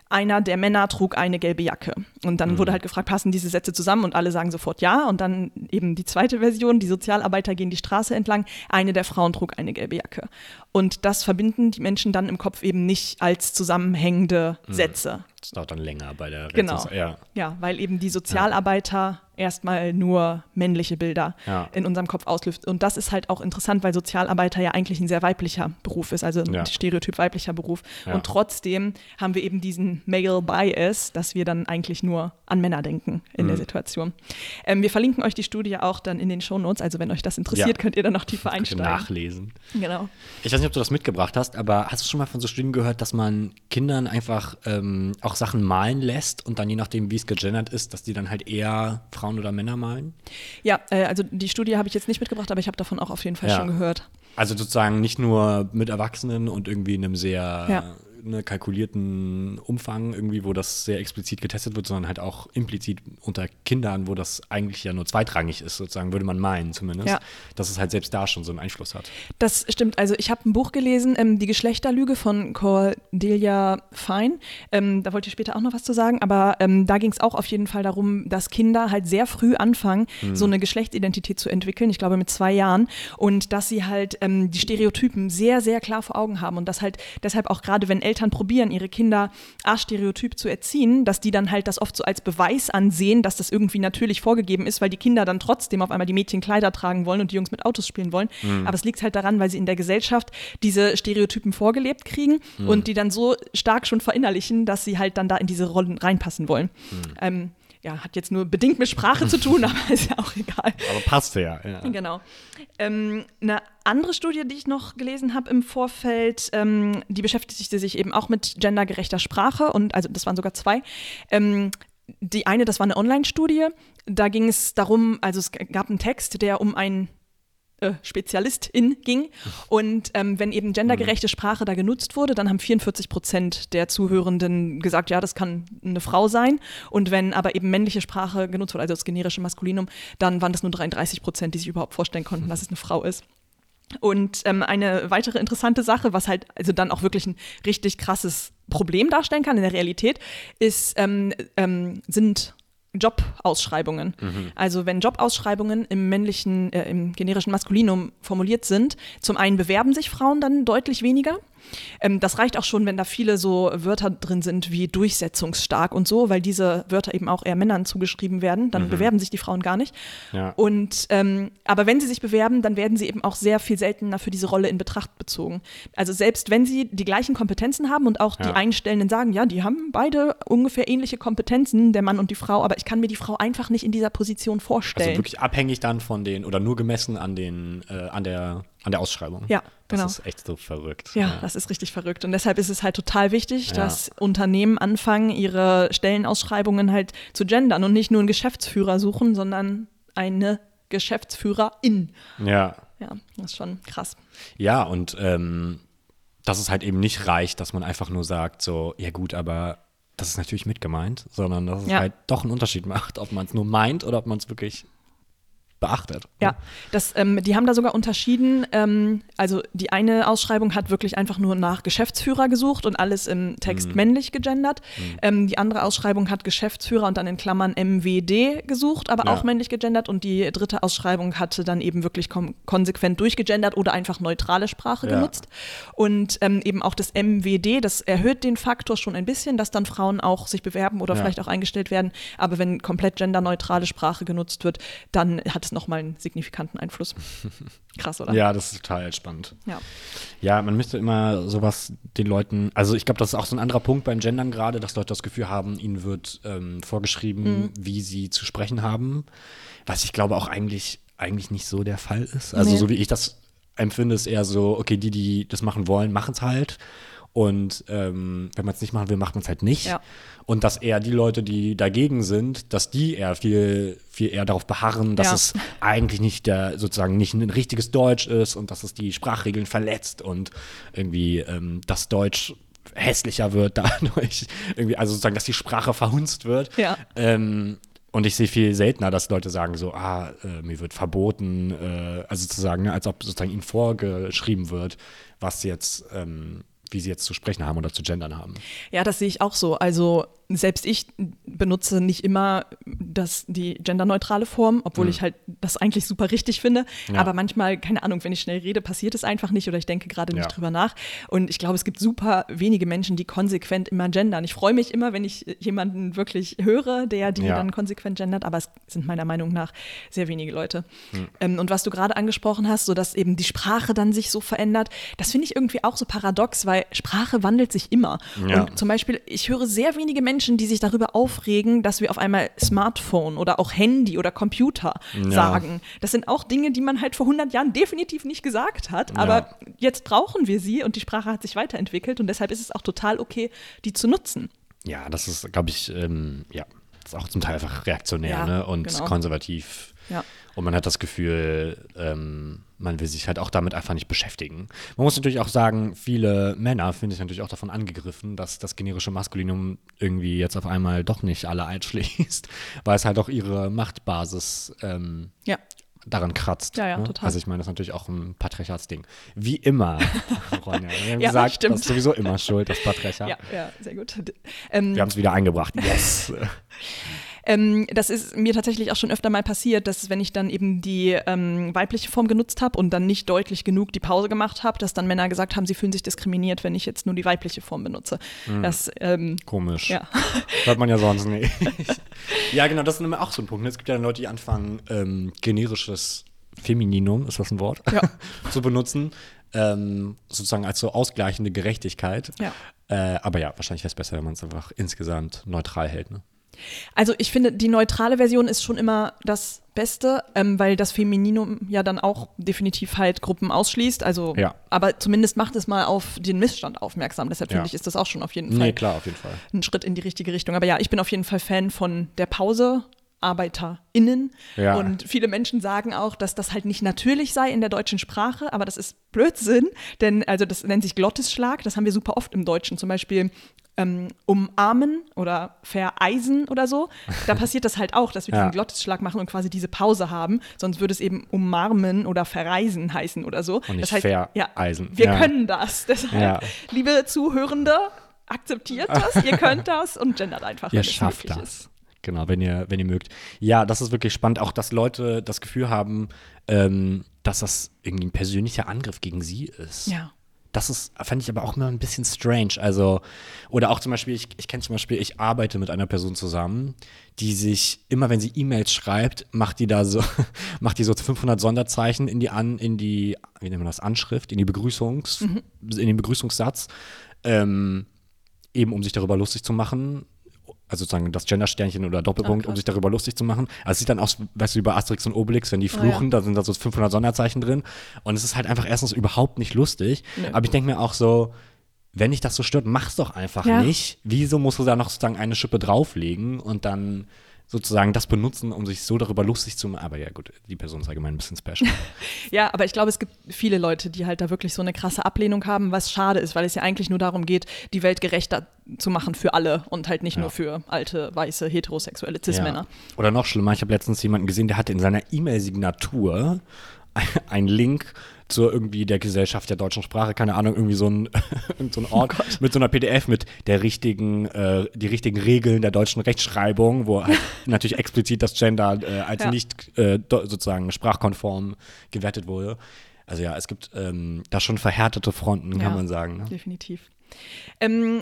einer der Männer trug eine gelbe Jacke. Und dann mhm. wurde halt gefragt, passen diese Sätze zusammen? Und alle sagen sofort ja. Und dann eben die zweite Version, die Sozialarbeiter gehen die Straße entlang, eine der Frauen trug eine gelbe Jacke. Und das verbinden die Menschen dann im Kopf eben nicht als zusammenhängende mhm. Sätze. Das dauert dann länger bei der Genau. Ja. ja, weil eben die Sozialarbeiter erstmal nur männliche Bilder ja. in unserem Kopf auslöst. Und das ist halt auch interessant, weil Sozialarbeiter ja eigentlich ein sehr weiblicher Beruf ist, also ein ja. Stereotyp weiblicher Beruf. Ja. Und trotzdem haben wir eben diesen Male Bias, dass wir dann eigentlich nur an Männer denken in mhm. der Situation. Ähm, wir verlinken euch die Studie auch dann in den Shownotes, also wenn euch das interessiert, könnt ihr dann noch tiefer einsteigen. Nachlesen. Genau. Ich weiß nicht, ob du das mitgebracht hast, aber hast du schon mal von so Studien gehört, dass man Kindern einfach ähm, auch Sachen malen lässt und dann je nachdem, wie es gegendert ist, dass die dann halt eher Frauen Frauen oder Männer malen? Ja, äh, also die Studie habe ich jetzt nicht mitgebracht, aber ich habe davon auch auf jeden Fall ja. schon gehört. Also sozusagen nicht nur mit Erwachsenen und irgendwie in einem sehr ja ne, kalkulierten Umfang irgendwie, wo das sehr explizit getestet wird, sondern halt auch implizit unter Kindern, wo das eigentlich ja nur zweitrangig ist, sozusagen, würde man meinen zumindest, ja. dass es halt selbst da schon so einen Einfluss hat. Das stimmt. Also ich habe ein Buch gelesen, ähm, Die Geschlechterlüge von Cordelia Fine. Ähm, da wollte ich später auch noch was zu sagen, aber ähm, da ging es auch auf jeden Fall darum, dass Kinder halt sehr früh anfangen, mhm. so eine Geschlechtsidentität zu entwickeln, ich glaube mit zwei Jahren, und dass sie halt ähm, die Stereotypen sehr, sehr klar vor Augen haben und dass halt deshalb auch gerade, wenn Eltern Eltern probieren, ihre Kinder astereotyp zu erziehen, dass die dann halt das oft so als Beweis ansehen, dass das irgendwie natürlich vorgegeben ist, weil die Kinder dann trotzdem auf einmal die Mädchen Kleider tragen wollen und die Jungs mit Autos spielen wollen. Mhm. Aber es liegt halt daran, weil sie in der Gesellschaft diese Stereotypen vorgelebt kriegen mhm. und die dann so stark schon verinnerlichen, dass sie halt dann da in diese Rollen reinpassen wollen. Mhm. Ähm, ja, hat jetzt nur bedingt mit Sprache zu tun, aber ist ja auch egal. Aber passt ja. ja. Genau. Ähm, eine andere Studie, die ich noch gelesen habe im Vorfeld, ähm, die beschäftigte sich eben auch mit gendergerechter Sprache und also das waren sogar zwei. Ähm, die eine, das war eine Online-Studie. Da ging es darum, also es gab einen Text, der um ein Spezialistin ging. Und ähm, wenn eben gendergerechte Sprache da genutzt wurde, dann haben 44 Prozent der Zuhörenden gesagt, ja, das kann eine Frau sein. Und wenn aber eben männliche Sprache genutzt wurde, also das generische Maskulinum, dann waren das nur 33 Prozent, die sich überhaupt vorstellen konnten, dass es eine Frau ist. Und ähm, eine weitere interessante Sache, was halt also dann auch wirklich ein richtig krasses Problem darstellen kann in der Realität, ist, ähm, ähm, sind Jobausschreibungen. Mhm. Also wenn Jobausschreibungen im männlichen, äh, im generischen Maskulinum formuliert sind, zum einen bewerben sich Frauen dann deutlich weniger ähm, das reicht auch schon, wenn da viele so Wörter drin sind wie durchsetzungsstark und so, weil diese Wörter eben auch eher Männern zugeschrieben werden. Dann mhm. bewerben sich die Frauen gar nicht. Ja. Und ähm, aber wenn sie sich bewerben, dann werden sie eben auch sehr viel seltener für diese Rolle in Betracht bezogen. Also selbst wenn sie die gleichen Kompetenzen haben und auch ja. die Einstellenden sagen, ja, die haben beide ungefähr ähnliche Kompetenzen, der Mann und die Frau, aber ich kann mir die Frau einfach nicht in dieser Position vorstellen. Also wirklich abhängig dann von den oder nur gemessen an den äh, an der an der Ausschreibung. Ja, genau. Das ist echt so verrückt. Ja, ja, das ist richtig verrückt. Und deshalb ist es halt total wichtig, ja. dass Unternehmen anfangen, ihre Stellenausschreibungen halt zu gendern und nicht nur einen Geschäftsführer suchen, sondern eine Geschäftsführerin. Ja. Ja, das ist schon krass. Ja, und ähm, dass es halt eben nicht reicht, dass man einfach nur sagt, so, ja gut, aber das ist natürlich mit gemeint, sondern dass es ja. halt doch einen Unterschied macht, ob man es nur meint oder ob man es wirklich beachtet. Ja, das, ähm, die haben da sogar unterschieden. Ähm, also die eine Ausschreibung hat wirklich einfach nur nach Geschäftsführer gesucht und alles im Text mhm. männlich gegendert. Mhm. Ähm, die andere Ausschreibung hat Geschäftsführer und dann in Klammern MWD gesucht, aber ja. auch männlich gegendert. Und die dritte Ausschreibung hatte dann eben wirklich konsequent durchgegendert oder einfach neutrale Sprache ja. genutzt. Und ähm, eben auch das MWD, das erhöht den Faktor schon ein bisschen, dass dann Frauen auch sich bewerben oder ja. vielleicht auch eingestellt werden. Aber wenn komplett genderneutrale Sprache genutzt wird, dann hat hat es nochmal einen signifikanten Einfluss. Krass, oder? Ja, das ist total spannend. Ja. Ja, man müsste immer sowas den Leuten, also ich glaube, das ist auch so ein anderer Punkt beim Gendern gerade, dass Leute das Gefühl haben, ihnen wird ähm, vorgeschrieben, Mhm. wie sie zu sprechen haben. Was ich glaube auch eigentlich, eigentlich nicht so der Fall ist. Also Nee. so wie ich das empfinde, ist eher so, okay, die, die das machen wollen, machen es halt. Und ähm, wenn man es nicht machen will, macht man es halt nicht. Ja. Und dass eher die Leute, die dagegen sind, dass die eher viel, viel eher darauf beharren, dass Ja. es eigentlich nicht der, sozusagen nicht ein richtiges Deutsch ist und dass es die Sprachregeln verletzt und irgendwie ähm, das Deutsch hässlicher wird dadurch. irgendwie, also sozusagen, dass die Sprache verhunzt wird. Ja. Ähm, und ich sehe viel seltener, dass Leute sagen so, ah, äh, mir wird verboten, äh, also sozusagen, ne, als ob sozusagen ihnen vorgeschrieben wird, was jetzt, ähm, wie sie jetzt zu sprechen haben oder zu gendern haben. Ja, das sehe ich auch so. Also selbst ich benutze nicht immer das, die genderneutrale Form, obwohl ich halt das eigentlich super richtig finde. Ja. Aber manchmal, keine Ahnung, wenn ich schnell rede, passiert es einfach nicht oder ich denke gerade nicht Ja. drüber nach. Und ich glaube, es gibt super wenige Menschen, die konsequent immer gendern. Ich freue mich immer, wenn ich jemanden wirklich höre, der die Ja. dann konsequent gendert, aber es sind meiner Meinung nach sehr wenige Leute. Hm. Ähm, und was du gerade angesprochen hast, so dass eben die Sprache dann sich so verändert, das finde ich irgendwie auch so paradox, weil Sprache wandelt sich immer. Und zum Beispiel, ich höre sehr wenige Menschen, die sich darüber aufregen, dass wir auf einmal Smartphone oder auch Handy oder Computer Ja. sagen. Das sind auch Dinge, die man halt vor 100 Jahren definitiv nicht gesagt hat, Ja. aber jetzt brauchen wir sie und die Sprache hat sich weiterentwickelt und deshalb ist es auch total okay, die zu nutzen. Ja, das ist, glaube ich, ähm, ja, das ist auch zum Teil einfach reaktionär Ja, ne? und genau. konservativ. Ja. Und man hat das Gefühl, ähm, man will sich halt auch damit einfach nicht beschäftigen. Man muss natürlich auch sagen, viele Männer finden sich natürlich auch davon angegriffen, dass das generische Maskulinum irgendwie jetzt auf einmal doch nicht alle einschließt, weil es halt auch ihre Machtbasis ähm, Ja. daran kratzt. Ja, ja, ne? total. Also ich meine, das ist natürlich auch ein Patriarchatsding. Wie immer, Ronja. Wir haben Ja, gesagt, stimmt. das ist sowieso immer schuld, das Patriarchat. Ja, ja, sehr gut. Ähm, Wir haben es wieder eingebracht. Yes. Ähm, das ist mir tatsächlich auch schon öfter mal passiert, dass wenn ich dann eben die ähm, weibliche Form genutzt habe und dann nicht deutlich genug die Pause gemacht habe, dass dann Männer gesagt haben, sie fühlen sich diskriminiert, wenn ich jetzt nur die weibliche Form benutze. Das, ähm, Komisch. ja. Hört man ja sonst nicht. ja, genau, das ist auch so ein Punkt. ne? Es gibt ja Leute, die anfangen, ähm, generisches Femininum, ist das ein Wort, Ja. zu benutzen. Ähm, sozusagen als so ausgleichende Gerechtigkeit. Ja. Äh, aber ja, wahrscheinlich wäre es besser, wenn man es einfach insgesamt neutral hält. Ne? Also ich finde, die neutrale Version ist schon immer das Beste, ähm, weil das Femininum ja dann auch definitiv halt Gruppen ausschließt. Also, Ja. aber zumindest macht es mal auf den Missstand aufmerksam. Deshalb Ja. finde ich, ist das auch schon auf jeden Fall Nee, klar, auf jeden Fall. ein Schritt in die richtige Richtung. Aber ja, ich bin auf jeden Fall Fan von der Pause. ArbeiterInnen. Ja. Und viele Menschen sagen auch, dass das halt nicht natürlich sei in der deutschen Sprache, aber das ist Blödsinn, denn also das nennt sich Glottisschlag, das haben wir super oft im Deutschen, zum Beispiel ähm, umarmen oder vereisen oder so. Da passiert das halt auch, dass wir Ja. diesen Glottisschlag machen und quasi diese Pause haben, sonst würde es eben umarmen oder verreisen heißen oder so. Und nicht das heißt, ja, vereisen. wir Ja. können das. Deshalb, Ja. liebe Zuhörende, akzeptiert das, ihr könnt das und gendert einfach, Ihr schafft das. ist. Genau, wenn ihr, wenn ihr mögt. Ja, das ist wirklich spannend, auch dass Leute das Gefühl haben, ähm, dass das irgendwie ein persönlicher Angriff gegen sie ist. Ja. Das ist, fand ich aber auch immer ein bisschen strange. Also, oder auch zum Beispiel, ich, ich kenne zum Beispiel, ich arbeite mit einer Person zusammen, die sich, immer wenn sie E-Mails schreibt, macht die da so, macht die so 500 Sonderzeichen in die, an, in die, wie nennt man das, Anschrift, in die Begrüßungs, in den Begrüßungssatz, ähm, eben um sich darüber lustig zu machen. Also sozusagen das Gendersternchen oder Doppelpunkt, Ah, um sich darüber lustig zu machen. Also es sieht dann aus, weißt du, über Asterix und Obelix, wenn die fluchen, ja. da sind da so 500 Sonderzeichen drin. Und es ist halt einfach erstens überhaupt nicht lustig. Nö. Aber ich denke mir auch so, wenn dich das so stört, mach's doch einfach Ja. nicht. Wieso musst du da noch sozusagen eine Schippe drauflegen und dann sozusagen das benutzen, um sich so darüber lustig zu machen? Aber ja, gut, die Person ist allgemein ein bisschen special. Ja, aber ich glaube, es gibt viele Leute, die halt da wirklich so eine krasse Ablehnung haben, was schade ist, weil es ja eigentlich nur darum geht, die Welt gerechter zu machen für alle und halt nicht Ja. nur für alte, weiße, heterosexuelle Cis-Männer. Ja. Oder noch schlimmer, ich habe letztens jemanden gesehen, der hatte in seiner E-Mail-Signatur einen Link zur irgendwie der Gesellschaft der deutschen Sprache, keine Ahnung, irgendwie so ein, so ein Ort mit so einer PDF mit der richtigen, äh, die richtigen Regeln der deutschen Rechtschreibung, wo halt natürlich explizit das Gender äh, als Ja. nicht äh, sozusagen sprachkonform gewertet wurde. Also ja, es gibt ähm, da schon verhärtete Fronten, kann Ja. man sagen. Ne? Definitiv. Ähm, äh,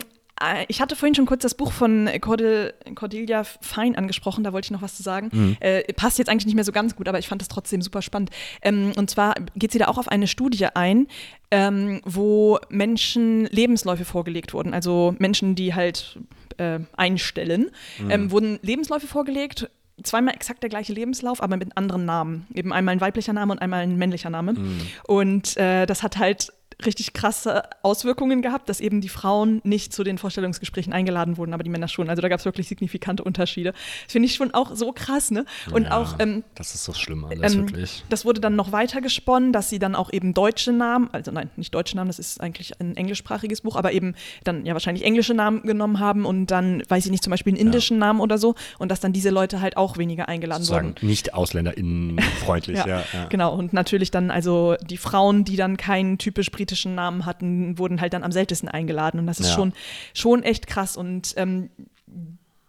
ich hatte vorhin schon kurz das Buch von Cordel, Cordelia Fein angesprochen, da wollte ich noch was zu sagen. Mhm. Äh, passt jetzt eigentlich nicht mehr so ganz gut, aber ich fand es trotzdem super spannend. Ähm, und zwar geht sie da auch auf eine Studie ein, ähm, wo Menschen Lebensläufe vorgelegt wurden. Also Menschen, die halt äh, einstellen, mhm. ähm, wurden Lebensläufe vorgelegt zweimal exakt der gleiche Lebenslauf, aber mit anderen Namen. Eben einmal ein weiblicher Name und einmal ein männlicher Name. Mhm. Und äh, das hat halt richtig krasse Auswirkungen gehabt, dass eben die Frauen nicht zu den Vorstellungsgesprächen eingeladen wurden, aber die Männer schon. Also da gab es wirklich signifikante Unterschiede. Das finde ich schon auch so krass, ne? Und ja, auch ähm, das ist so schlimm alles ähm, wirklich. Das wurde dann noch weiter gesponnen, dass sie dann auch eben deutsche Namen, also nein, nicht deutsche Namen, das ist eigentlich ein englischsprachiges Buch, aber eben dann ja wahrscheinlich englische Namen genommen haben und dann weiß ich nicht zum Beispiel einen indischen ja. Namen oder so und dass dann diese Leute halt auch weniger eingeladen Sozusagen wurden. Nicht AusländerInnen freundlich, ja, ja. Genau und natürlich dann also die Frauen, die dann keinen typisch britischen Namen hatten, wurden halt dann am seltensten eingeladen. Und das ist ja. schon, schon echt krass. Und ähm,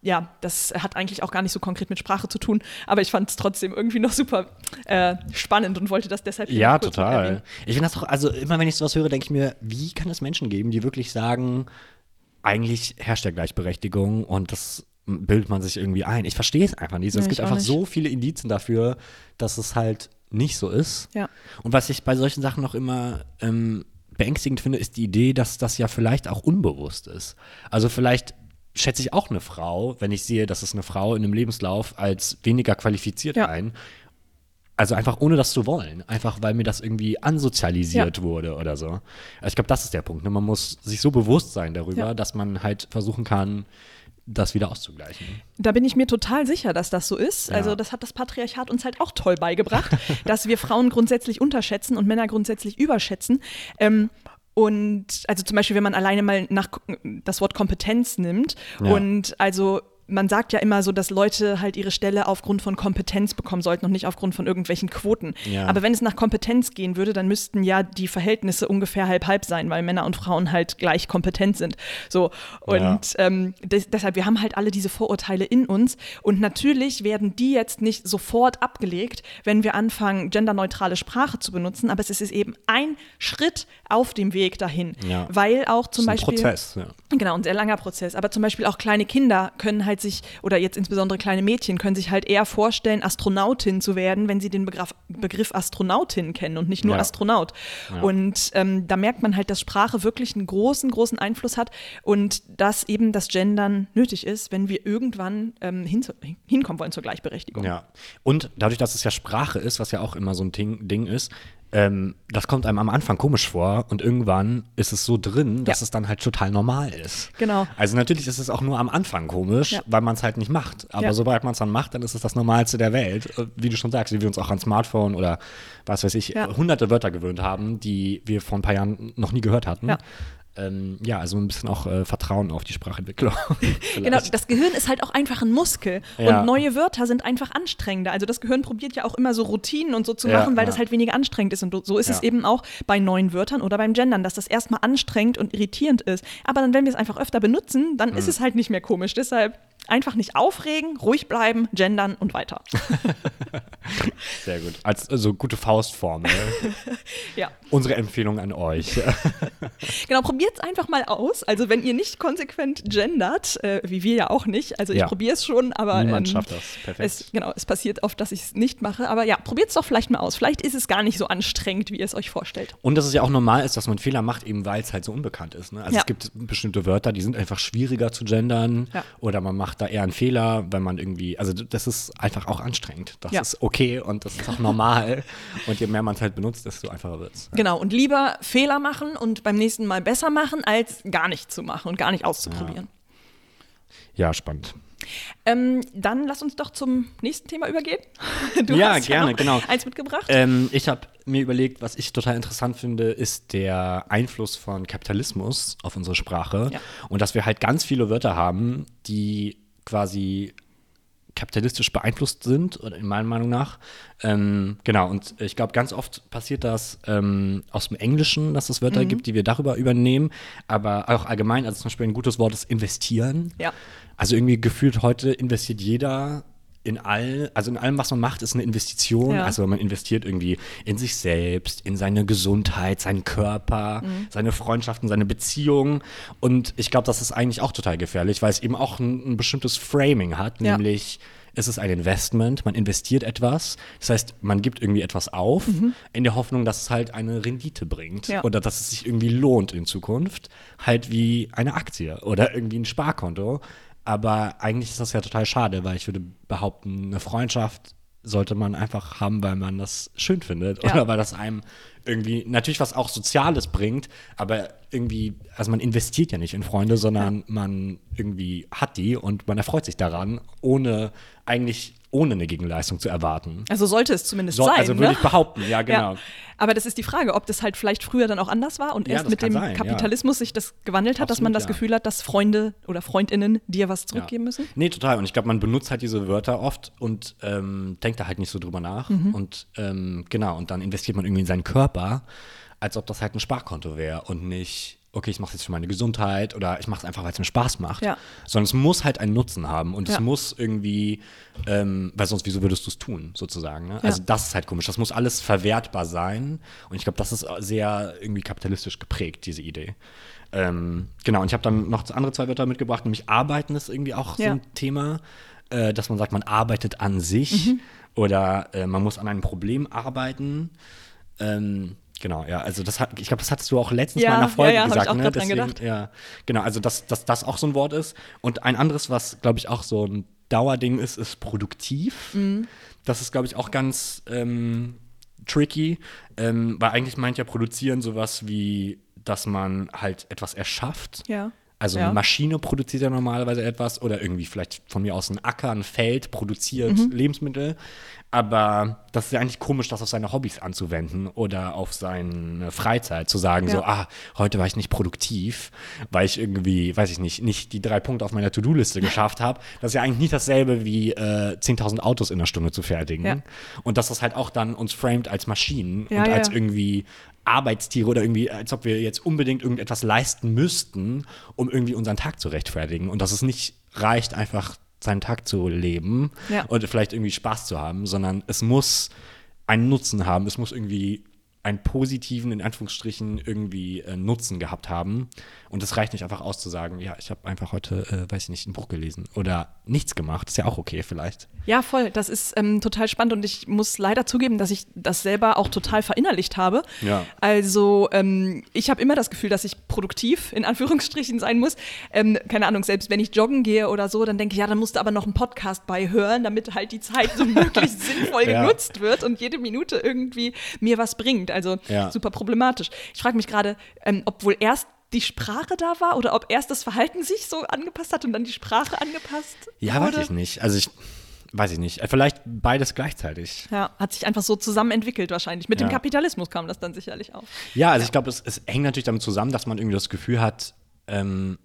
ja, das hat eigentlich auch gar nicht so konkret mit Sprache zu tun, aber ich fand es trotzdem irgendwie noch super äh, spannend und wollte das deshalb. Ja, total. Ich finde das doch, also immer wenn ich sowas höre, denke ich mir, wie kann es Menschen geben, die wirklich sagen, eigentlich herrscht ja Gleichberechtigung und das bildet man sich irgendwie ein. Ich verstehe es einfach nicht. Nee, es gibt einfach nicht. so viele Indizien dafür, dass es halt nicht so ist. Ja. Und was ich bei solchen Sachen noch immer ähm, beängstigend finde, ist die Idee, dass das ja vielleicht auch unbewusst ist. Also vielleicht schätze ich auch eine Frau, wenn ich sehe, dass es eine Frau in einem Lebenslauf als weniger qualifiziert ja. ein. Also einfach ohne das zu wollen. Einfach weil mir das irgendwie ansozialisiert ja. wurde oder so. Also ich glaube, das ist der Punkt. Ne? Man muss sich so bewusst sein darüber, ja. dass man halt versuchen kann, das wieder auszugleichen. Da bin ich mir total sicher, dass das so ist. Ja. Also das hat das Patriarchat uns halt auch toll beigebracht, dass wir Frauen grundsätzlich unterschätzen und Männer grundsätzlich überschätzen. Ähm, und also zum Beispiel, wenn man alleine mal nach das Wort Kompetenz nimmt ja. und also man sagt ja immer so, dass Leute halt ihre Stelle aufgrund von Kompetenz bekommen sollten und nicht aufgrund von irgendwelchen Quoten. Ja. Aber wenn es nach Kompetenz gehen würde, dann müssten ja die Verhältnisse ungefähr halb-halb sein, weil Männer und Frauen halt gleich kompetent sind. So. Und ja. ähm, des, deshalb, wir haben halt alle diese Vorurteile in uns. Und natürlich werden die jetzt nicht sofort abgelegt, wenn wir anfangen, genderneutrale Sprache zu benutzen. Aber es ist eben ein Schritt auf dem Weg dahin. Ja. Weil auch zum ist ein Beispiel. Prozess, ja. Genau, ein sehr langer Prozess. Aber zum Beispiel auch kleine Kinder können halt halt sich, oder jetzt insbesondere kleine Mädchen, können sich halt eher vorstellen, Astronautin zu werden, wenn sie den Begriff, Begriff Astronautin kennen und nicht nur ja. Astronaut. Ja. Und ähm, da merkt man halt, dass Sprache wirklich einen großen, großen Einfluss hat und dass eben das Gendern nötig ist, wenn wir irgendwann ähm, hin, hinkommen wollen zur Gleichberechtigung. Ja. Und dadurch, dass es ja Sprache ist, was ja auch immer so ein Ding, Ding ist, ähm, das kommt einem am Anfang komisch vor und irgendwann ist es so drin, dass ja. es dann halt total normal ist. Genau. Also natürlich ist es auch nur am Anfang komisch, ja. weil man es halt nicht macht. Aber ja. sobald man es dann macht, dann ist es das Normalste der Welt. Äh, wie du schon sagst, wie wir uns auch an Smartphone oder was weiß ich, hunderte Wörter gewöhnt haben, die wir vor ein paar Jahren noch nie gehört hatten ähm, ja, also ein bisschen auch äh, Vertrauen auf die Sprachentwicklung. genau, das Gehirn ist halt auch einfach ein Muskel ja. und neue Wörter sind einfach anstrengender. Also das Gehirn probiert ja auch immer so Routinen und so zu ja, machen, weil ja. das halt weniger anstrengend ist. Und so ist es eben auch bei neuen Wörtern oder beim Gendern, dass das erstmal anstrengend und irritierend ist. Aber dann, wenn wir es einfach öfter benutzen, dann mhm. ist es halt nicht mehr komisch. Deshalb einfach nicht aufregen, ruhig bleiben, gendern und weiter. Sehr gut. Als also gute Faustformel. ja. Unsere Empfehlung an euch. genau, probiert es einfach mal aus. Also wenn ihr nicht konsequent gendert, äh, wie wir ja auch nicht, also ich ja. probiere es schon, aber niemand ähm, schafft das. Perfekt. Es, genau, es passiert oft, dass ich es nicht mache. Aber ja, probiert es doch vielleicht mal aus. Vielleicht ist es gar nicht so anstrengend, wie ihr es euch vorstellt. Und dass es ja auch normal ist, dass man Fehler macht, eben weil es halt so unbekannt ist. Ne? Also ja. es gibt bestimmte Wörter, die sind einfach schwieriger zu gendern ja. oder man macht da eher einen Fehler, wenn man irgendwie, also das ist einfach auch anstrengend. Das ist okay und das ist auch normal. und je mehr man es halt benutzt, desto einfacher wird es. Genau, und lieber Fehler machen und beim nächsten Mal besser machen, als gar nicht zu machen und gar nicht auszuprobieren. Ja, ja spannend. Ähm, dann lass uns doch zum nächsten Thema übergehen. Du ja, hast gerne, ja genau. Eins mitgebracht. Ähm, ich habe mir überlegt, was ich total interessant finde, ist der Einfluss von Kapitalismus auf unsere Sprache. Ja. Und dass wir halt ganz viele Wörter haben, die quasi kapitalistisch beeinflusst sind, oder in meiner Meinung nach. Ähm, genau, und ich glaube, ganz oft passiert das ähm, aus dem Englischen, dass es Wörter mhm. gibt, die wir darüber übernehmen, aber auch allgemein, also zum Beispiel ein gutes Wort ist investieren. Ja. Also irgendwie gefühlt heute investiert jeder in all, also in allem, was man macht, ist eine Investition. Ja. Also man investiert irgendwie in sich selbst, in seine Gesundheit, seinen Körper, Mhm. seine Freundschaften, seine Beziehungen. Und ich glaube, das ist eigentlich auch total gefährlich, weil es eben auch ein, ein bestimmtes Framing hat, Ja. nämlich es ist ein Investment, man investiert etwas. Das heißt, man gibt irgendwie etwas auf, in der Hoffnung, dass es halt eine Rendite bringt Mhm. Ja. oder dass es sich irgendwie lohnt in Zukunft. Halt wie eine Aktie oder irgendwie ein Sparkonto. Aber eigentlich ist das ja total schade, weil ich würde behaupten, eine Freundschaft sollte man einfach haben, weil man das schön findet Ja. oder weil das einem irgendwie natürlich was auch Soziales bringt, aber irgendwie, also man investiert ja nicht in Freunde, sondern man irgendwie hat die und man erfreut sich daran, ohne eigentlich ohne eine Gegenleistung zu erwarten. Also sollte es zumindest So, sein. also würde ne? ich behaupten, ja genau. Ja. Aber das ist die Frage, ob das halt vielleicht früher dann auch anders war und Ja, erst mit dem sein, ja. Kapitalismus sich das gewandelt hat, dass man Absolut, das ja. Gefühl hat, dass Freunde oder Freundinnen dir was zurückgeben müssen. Nee, total. Und ich glaube, man benutzt halt diese Wörter oft und ähm, denkt da halt nicht so drüber nach. Mhm. Und ähm, genau, und dann investiert man irgendwie in seinen Körper, als ob das halt ein Sparkonto wäre und nicht, okay, ich mache es jetzt für meine Gesundheit oder ich mache es einfach, weil es mir Spaß macht. Ja. Sondern es muss halt einen Nutzen haben und Ja. es muss irgendwie, ähm, weil sonst, wieso würdest du es tun, sozusagen. Ne? Also Ja. das ist halt komisch. Das muss alles verwertbar sein. Und ich glaube, das ist sehr irgendwie kapitalistisch geprägt, diese Idee. Ähm, genau, und ich habe dann noch andere zwei Wörter mitgebracht, nämlich Arbeiten ist irgendwie auch so ein Thema, äh, dass man sagt, man arbeitet an sich Mhm. oder äh, man muss an einem Problem arbeiten. Ähm, genau, ja, also das hat, ich glaube, das hattest du auch letztens Ja, mal in einer Folge ja, ja, hab ich gesagt, auch ne? grad dran gedacht. ja, genau, also dass, dass das auch so ein Wort ist. Und ein anderes, was, glaube ich, auch so ein Dauerding ist, ist produktiv. Mhm. Das ist, glaube ich, auch ganz ähm, tricky, ähm, weil eigentlich meint ja produzieren sowas wie, dass man halt etwas erschafft. Ja. Also Ja. eine Maschine produziert ja normalerweise etwas oder irgendwie vielleicht von mir aus ein Acker, ein Feld produziert Mhm. Lebensmittel. Aber das ist ja eigentlich komisch, das auf seine Hobbys anzuwenden oder auf seine Freizeit zu sagen, so, Ja. ah, heute war ich nicht produktiv, weil ich irgendwie, weiß ich nicht, nicht die drei Punkte auf meiner To-Do-Liste geschafft habe. Das ist ja eigentlich nicht dasselbe wie äh, 10.000 Autos in einer Stunde zu fertigen. Ja. Und dass das halt auch dann uns framed als Maschinen Ja, und als irgendwie Arbeitstiere oder irgendwie, als ob wir jetzt unbedingt irgendetwas leisten müssten, um irgendwie unseren Tag zu rechtfertigen. Und dass es nicht reicht, einfach seinen Tag zu leben Ja. und vielleicht irgendwie Spaß zu haben, sondern es muss einen Nutzen haben. Es muss irgendwie einen positiven, in Anführungsstrichen, irgendwie äh, Nutzen gehabt haben. Und es reicht nicht einfach aus zu sagen, ja, ich habe einfach heute, äh, weiß ich nicht, ein Buch gelesen oder nichts gemacht. Ist ja auch okay vielleicht. Ja, voll. Das ist ähm, total spannend und ich muss leider zugeben, dass ich das selber auch total verinnerlicht habe. Ja. Also ähm, ich habe immer das Gefühl, dass ich produktiv in Anführungsstrichen sein muss. Ähm, keine Ahnung, selbst wenn ich joggen gehe oder so, dann denke ich, ja, dann musst du aber noch einen Podcast beihören, damit halt die Zeit so möglichst sinnvoll Ja. genutzt wird und jede Minute irgendwie mir was bringt. Also Ja. super problematisch. Ich frage mich gerade, ähm, ob wohl erst die Sprache da war oder ob erst das Verhalten sich so angepasst hat und dann die Sprache angepasst Ja, wurde. weiß ich nicht. Also ich weiß ich nicht. Vielleicht beides gleichzeitig. Ja, hat sich einfach so zusammen entwickelt wahrscheinlich. Mit dem Ja. Kapitalismus kam das dann sicherlich auch. Ja, also ich glaube, es, es hängt natürlich damit zusammen, dass man irgendwie das Gefühl hat, ähm,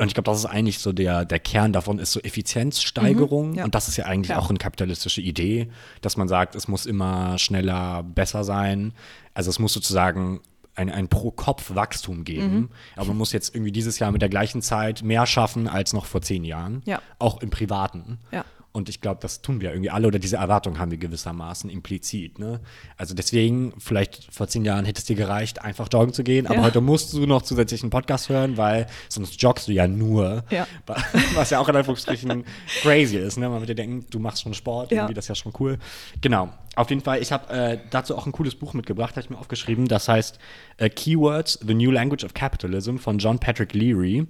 und ich glaube, das ist eigentlich so der, der Kern davon, ist so Effizienzsteigerung. Mhm, ja. Und das ist ja eigentlich Ja. auch eine kapitalistische Idee, dass man sagt, es muss immer schneller, besser sein. Also es muss sozusagen ein, ein Pro-Kopf-Wachstum geben. Mhm. Aber man muss jetzt irgendwie dieses Jahr mit der gleichen Zeit mehr schaffen als noch vor zehn Jahren. Ja. Auch im Privaten. Ja. Und ich glaube, das tun wir irgendwie alle oder diese Erwartung haben wir gewissermaßen implizit. Ne? Also deswegen, vielleicht vor zehn Jahren hätte es dir gereicht, einfach joggen zu gehen, aber Ja. heute musst du noch zusätzlich einen Podcast hören, weil sonst joggst du ja nur. Ja. Was ja auch in Anführungsstrichen crazy ist. Ne? Man würde denken, du machst schon Sport, Ja. irgendwie, das ist ja schon cool. Genau. Auf jeden Fall, ich habe äh, dazu auch ein cooles Buch mitgebracht, habe ich mir aufgeschrieben. Das heißt äh, Keywords, The New Language of Capitalism von John Patrick Leary.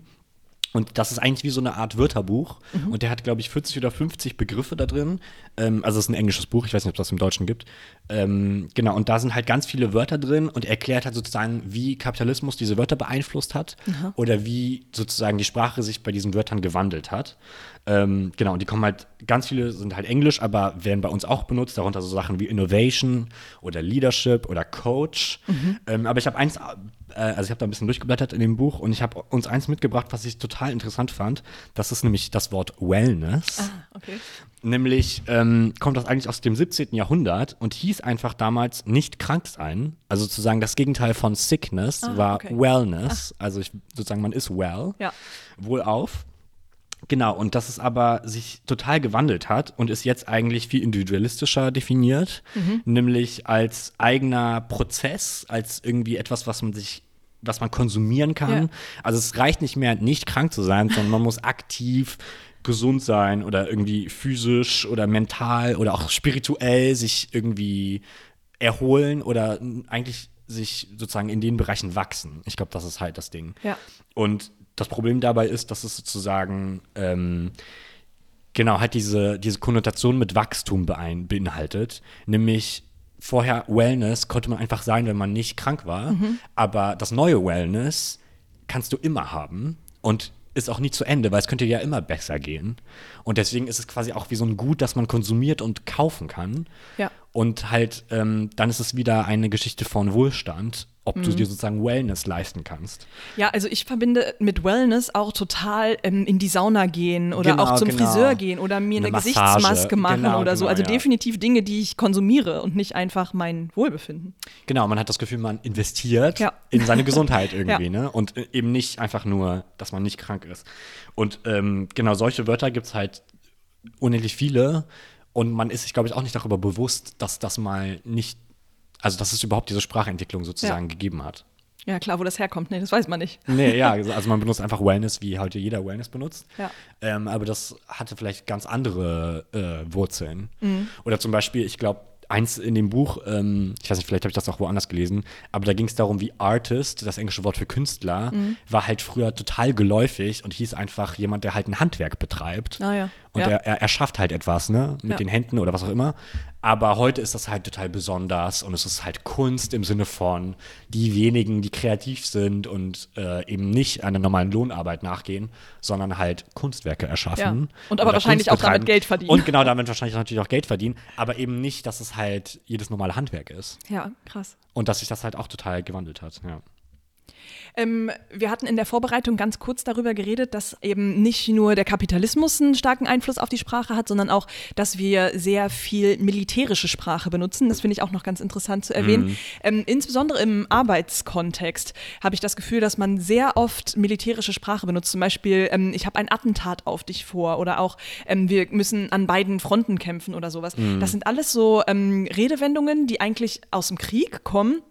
Und das ist eigentlich wie so eine Art Wörterbuch. Und der hat, glaube ich, 40 oder 50 Begriffe da drin. Ähm, also es ist ein englisches Buch, ich weiß nicht, ob das im Deutschen gibt. Ähm, genau, und da sind halt ganz viele Wörter drin und er erklärt halt sozusagen, wie Kapitalismus diese Wörter beeinflusst hat oder wie sozusagen die Sprache sich bei diesen Wörtern gewandelt hat. Ähm, genau, und die kommen halt, ganz viele sind halt Englisch, aber werden bei uns auch benutzt, darunter so Sachen wie Innovation oder Leadership oder Coach. Ähm, aber ich habe eins, also ich habe da ein bisschen durchgeblättert in dem Buch und ich habe uns eins mitgebracht, was ich total interessant fand. Das ist nämlich das Wort Wellness. Ah, okay. Nämlich ähm, kommt das eigentlich aus dem 17. Jahrhundert und hieß einfach damals nicht krank sein. Also sozusagen das Gegenteil von Sickness war okay. Wellness. Also ich, sozusagen man ist well, Ja. wohlauf. Genau, und dass es aber sich total gewandelt hat und ist jetzt eigentlich viel individualistischer definiert, Mhm. nämlich als eigener Prozess, als irgendwie etwas, was man sich was man konsumieren kann. Ja. Also es reicht nicht mehr, nicht krank zu sein, sondern man muss aktiv gesund sein oder irgendwie physisch oder mental oder auch spirituell sich irgendwie erholen oder eigentlich sich sozusagen in den Bereichen wachsen. Ich glaube, das ist halt das Ding. Ja. Und das Problem dabei ist, dass es sozusagen ähm, genau halt diese, diese Konnotation mit Wachstum beinhaltet. Nämlich vorher Wellness konnte man einfach sein, wenn man nicht krank war. Aber das neue Wellness kannst du immer haben und ist auch nie zu Ende, weil es könnte ja immer besser gehen. Und deswegen ist es quasi auch wie so ein Gut, das man konsumiert und kaufen kann. Ja. Und halt, ähm, dann ist es wieder eine Geschichte von Wohlstand, ob Mhm. du dir sozusagen Wellness leisten kannst. Ja, also ich verbinde mit Wellness auch total ähm, in die Sauna gehen oder Genau, auch zum genau. Friseur gehen oder mir eine, Eine. Gesichtsmaske machen Genau, oder so. genau, Also ja. definitiv Dinge, die ich konsumiere und nicht einfach mein Wohlbefinden. Genau, man hat das Gefühl, man investiert Ja. in seine Gesundheit irgendwie, Ja. ne? Und äh, eben nicht einfach nur, dass man nicht krank ist. Und ähm, genau solche Wörter gibt es halt unendlich viele. Und man ist sich, glaube ich, auch nicht darüber bewusst, dass das mal nicht, also dass es überhaupt diese Sprachentwicklung sozusagen gegeben hat. Ja, klar, wo das herkommt. Nee, das weiß man nicht. Nee, ja, also man benutzt einfach Wellness, wie heute jeder Wellness benutzt. Ja. Ähm, aber das hatte vielleicht ganz andere äh, Wurzeln. Mhm. Oder zum Beispiel, ich glaube, eins in dem Buch, ähm, ich weiß nicht, vielleicht habe ich das auch woanders gelesen, aber da ging es darum, wie Artist, das englische Wort für Künstler, Mhm. war halt früher total geläufig und hieß einfach jemand, der halt ein Handwerk betreibt. Ah, ja. Und Ja. Er, er, er schafft halt etwas, ne? Mit Ja. den Händen oder was auch immer. Aber heute ist das halt total besonders und es ist halt Kunst im Sinne von die wenigen, die kreativ sind und äh, eben nicht einer normalen Lohnarbeit nachgehen, sondern halt Kunstwerke erschaffen. Ja. Und aber wahrscheinlich auch damit. Geld verdienen. Und genau damit wahrscheinlich natürlich auch Geld verdienen, aber eben nicht, dass es halt jedes normale Handwerk ist. Ja, krass. Und dass sich das halt auch total gewandelt hat, ja. Ähm, wir hatten in der Vorbereitung ganz kurz darüber geredet, dass eben nicht nur der Kapitalismus einen starken Einfluss auf die Sprache hat, sondern auch, dass wir sehr viel militärische Sprache benutzen. Das finde ich auch noch ganz interessant zu erwähnen. Ähm, insbesondere im Arbeitskontext habe ich das Gefühl, dass man sehr oft militärische Sprache benutzt. Zum Beispiel, ähm, ich habe ein Attentat auf dich vor oder auch, ähm, wir müssen an beiden Fronten kämpfen oder sowas. Das sind alles so ähm, Redewendungen, die eigentlich aus dem Krieg kommen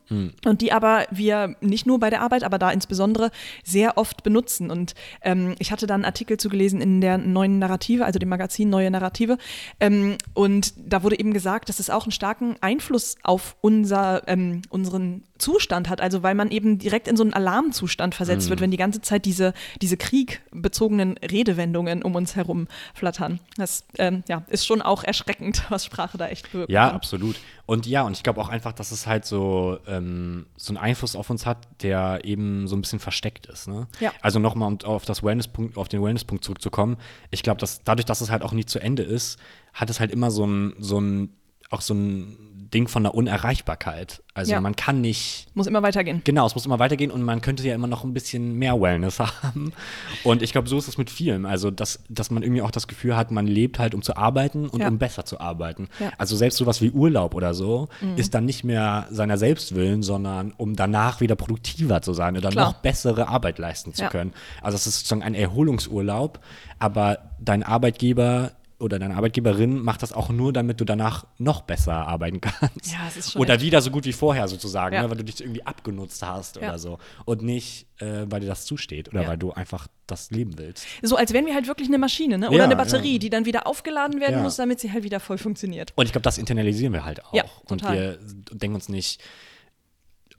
und die aber wir nicht nur bei der Arbeit, aber da insbesondere sehr oft benutzen. Und ähm, ich hatte da einen Artikel zu gelesen in der neuen Narrative, also dem Magazin Neue Narrative. Ähm, und da wurde eben gesagt, dass es auch einen starken Einfluss auf unser, ähm, unseren Zustand hat. Also weil man eben direkt in so einen Alarmzustand versetzt wird, wenn die ganze Zeit diese, diese kriegbezogenen Redewendungen um uns herum flattern. Das ähm, ja, ist schon auch erschreckend, was Sprache da echt wirkt. Ja, absolut. Und ja, und ich glaube auch einfach, dass es halt so, ähm, so einen Einfluss auf uns hat, der eben so ein bisschen versteckt ist. Ne? Ja. Also nochmal, um auf, das Wellness-Punkt, auf den Wellness-Punkt zurückzukommen, ich glaube, dass dadurch, dass es halt auch nie zu Ende ist, hat es halt immer so ein, so ein, auch so ein Ding von der Unerreichbarkeit. Also Ja. man kann nicht Muss immer weitergehen. Genau, es muss immer weitergehen und man könnte ja immer noch ein bisschen mehr Wellness haben. Und ich glaube, so ist es mit vielem. Also, dass, dass man irgendwie auch das Gefühl hat, man lebt halt, um zu arbeiten und Ja. um besser zu arbeiten. Ja. Also selbst sowas wie Urlaub oder so ist dann nicht mehr seiner Selbstwillen, sondern um danach wieder produktiver zu sein oder Klar. noch bessere Arbeit leisten zu können. Also es ist sozusagen ein Erholungsurlaub, aber dein Arbeitgeber oder deine Arbeitgeberin macht das auch nur, damit du danach noch besser arbeiten kannst. Ja, es ist schon Oder wieder so gut wie vorher sozusagen, Ja. ne, weil du dich irgendwie abgenutzt hast Ja. oder so. Und nicht, äh, weil dir das zusteht oder Ja. weil du einfach das leben willst. So als wären wir halt wirklich eine Maschine, ne? Oder eine Batterie, die dann wieder aufgeladen werden muss, damit sie halt wieder voll funktioniert. Und ich glaube, das internalisieren wir halt auch. Ja, Und wir denken uns nicht,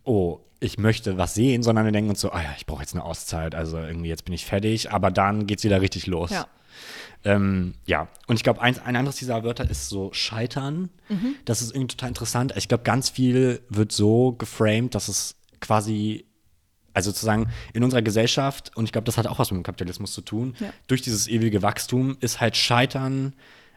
oh, ich möchte was sehen, sondern wir denken uns so, ah ja, ich brauche jetzt eine Auszeit, also irgendwie jetzt bin ich fertig, aber dann geht's wieder richtig los. Ja. Ähm, ja, und ich glaube, ein, ein anderes dieser Wörter ist so Scheitern. Mhm. Das ist irgendwie total interessant. Ich glaube, ganz viel wird so geframed, dass es quasi, also sozusagen in unserer Gesellschaft, und ich glaube, das hat auch was mit dem Kapitalismus zu tun, Ja. durch dieses ewige Wachstum ist halt Scheitern,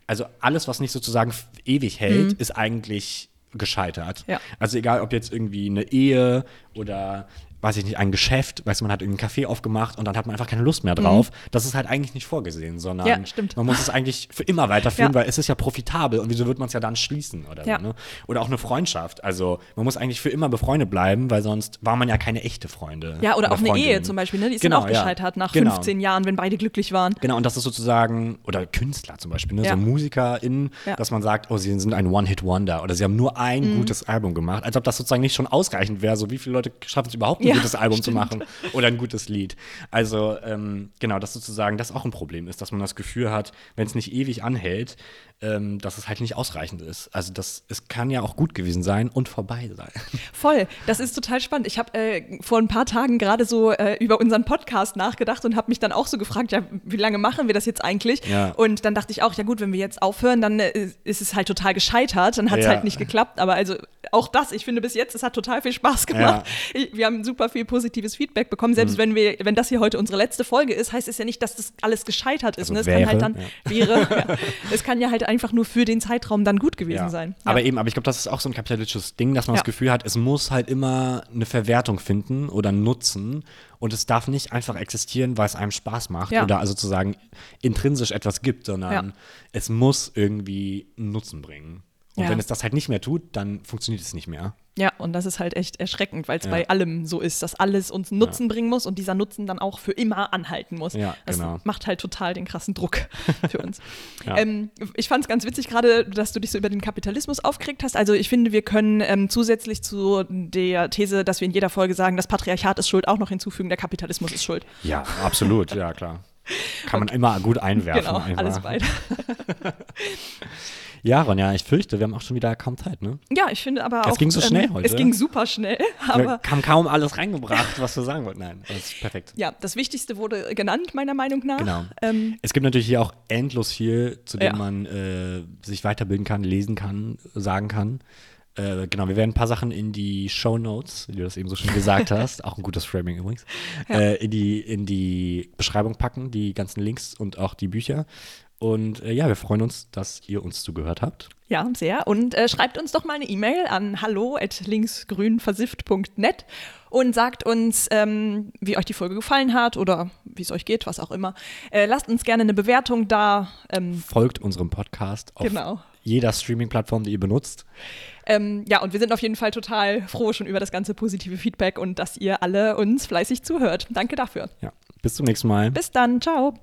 also alles, was nicht sozusagen ewig hält, ist eigentlich gescheitert. Mhm. Ja. Also egal, ob jetzt irgendwie eine Ehe oder weiß ich nicht, ein Geschäft, weißt du, man hat einen Café aufgemacht und dann hat man einfach keine Lust mehr drauf. Mhm. Das ist halt eigentlich nicht vorgesehen, sondern ja, man muss es eigentlich für immer weiterführen, ja. weil es ist ja profitabel und wieso wird man es ja dann schließen oder ja. so, ne? Oder auch eine Freundschaft. Also man muss eigentlich für immer befreundet bleiben, weil sonst war man ja keine echte Freunde. Ja, oder, oder auch eine Ehe zum Beispiel, ne? Die ist genau, dann auch gescheitert nach genau. 15 Jahren, wenn beide glücklich waren. Genau, und das ist sozusagen, oder Künstler zum Beispiel, ne? so MusikerInnen, dass man sagt, oh, sie sind ein One-Hit-Wonder oder sie haben nur ein mhm. gutes Album gemacht, als ob das sozusagen nicht schon ausreichend wäre, so wie viele Leute schaffen es überhaupt, ein gutes Album stimmt. zu machen machen oder ein gutes Lied. Also ähm, genau, dass sozusagen das auch ein Problem ist, dass man das Gefühl hat, wenn es nicht ewig anhält, ähm, dass es halt nicht ausreichend ist. Also das, es kann ja auch gut gewesen sein und vorbei sein. Voll, das ist total spannend. Ich habe äh, vor ein paar Tagen gerade so äh, über unseren Podcast nachgedacht und habe mich dann auch so gefragt, ja, wie lange machen wir das jetzt eigentlich? Ja. Und dann dachte ich auch, ja gut, wenn wir jetzt aufhören, dann äh, ist es halt total gescheitert, dann hat es ja. halt nicht geklappt. Aber also auch das, ich finde bis jetzt, es hat total viel Spaß gemacht. Ja. Wir haben super viel positives Feedback bekommen. Selbst mhm. wenn wir, wenn das hier heute unsere letzte Folge ist, heißt es ja nicht, dass das alles gescheitert ist. Also ne? Es wäre, kann halt dann wäre, es kann ja halt einfach nur für den Zeitraum dann gut gewesen ja. sein. Ja. Aber eben, aber ich glaube, das ist auch so ein kapitalistisches Ding, dass man das Gefühl hat, es muss halt immer eine Verwertung finden oder Nutzen und es darf nicht einfach existieren, weil es einem Spaß macht oder also sozusagen intrinsisch etwas gibt, sondern es muss irgendwie einen Nutzen bringen. Und wenn es das halt nicht mehr tut, dann funktioniert es nicht mehr. Ja, und das ist halt echt erschreckend, weil es ja. bei allem so ist, dass alles uns Nutzen ja. bringen muss und dieser Nutzen dann auch für immer anhalten muss. Ja, das genau. macht halt total den krassen Druck für uns. ja. ähm, ich fand es ganz witzig gerade, dass du dich so über den Kapitalismus aufgeregt hast. Also ich finde, wir können ähm, zusätzlich zu der These, dass wir in jeder Folge sagen, das Patriarchat ist schuld, auch noch hinzufügen, der Kapitalismus ist schuld. Ja, absolut, ja klar. Kann man immer gut einwerfen. Genau, einfach. alles beide. Ja, Ronja, ich fürchte, wir haben auch schon wieder kaum Zeit, ne? Ja, ich finde aber auch. Es ging so schnell ähm, heute. Es ging super schnell. Aber wir haben kaum alles reingebracht, was wir sagen wollten. Nein, das ist perfekt. Ja, das Wichtigste wurde genannt, meiner Meinung nach. Genau. Ähm, es gibt natürlich hier auch endlos viel, zu dem ja. man äh, sich weiterbilden kann, lesen kann, sagen kann. Äh, genau, wir werden ein paar Sachen in die Show Notes, wie du das eben so schön gesagt hast, auch ein gutes Framing übrigens, ja. äh, in, die, in die Beschreibung packen, die ganzen Links und auch die Bücher. Und äh, ja, wir freuen uns, dass ihr uns zugehört habt. Ja, sehr. Und äh, schreibt uns doch mal eine E-Mail an hallo.linksgrünversifft.net und sagt uns, ähm, wie euch die Folge gefallen hat oder wie es euch geht, was auch immer. Äh, lasst uns gerne eine Bewertung da. Ähm, Folgt unserem Podcast auf genau. jeder Streaming-Plattform, die ihr benutzt. Ähm, ja, und wir sind auf jeden Fall total froh schon über das ganze positive Feedback und dass ihr alle uns fleißig zuhört. Danke dafür. Ja, bis zum nächsten Mal. Bis dann. Ciao.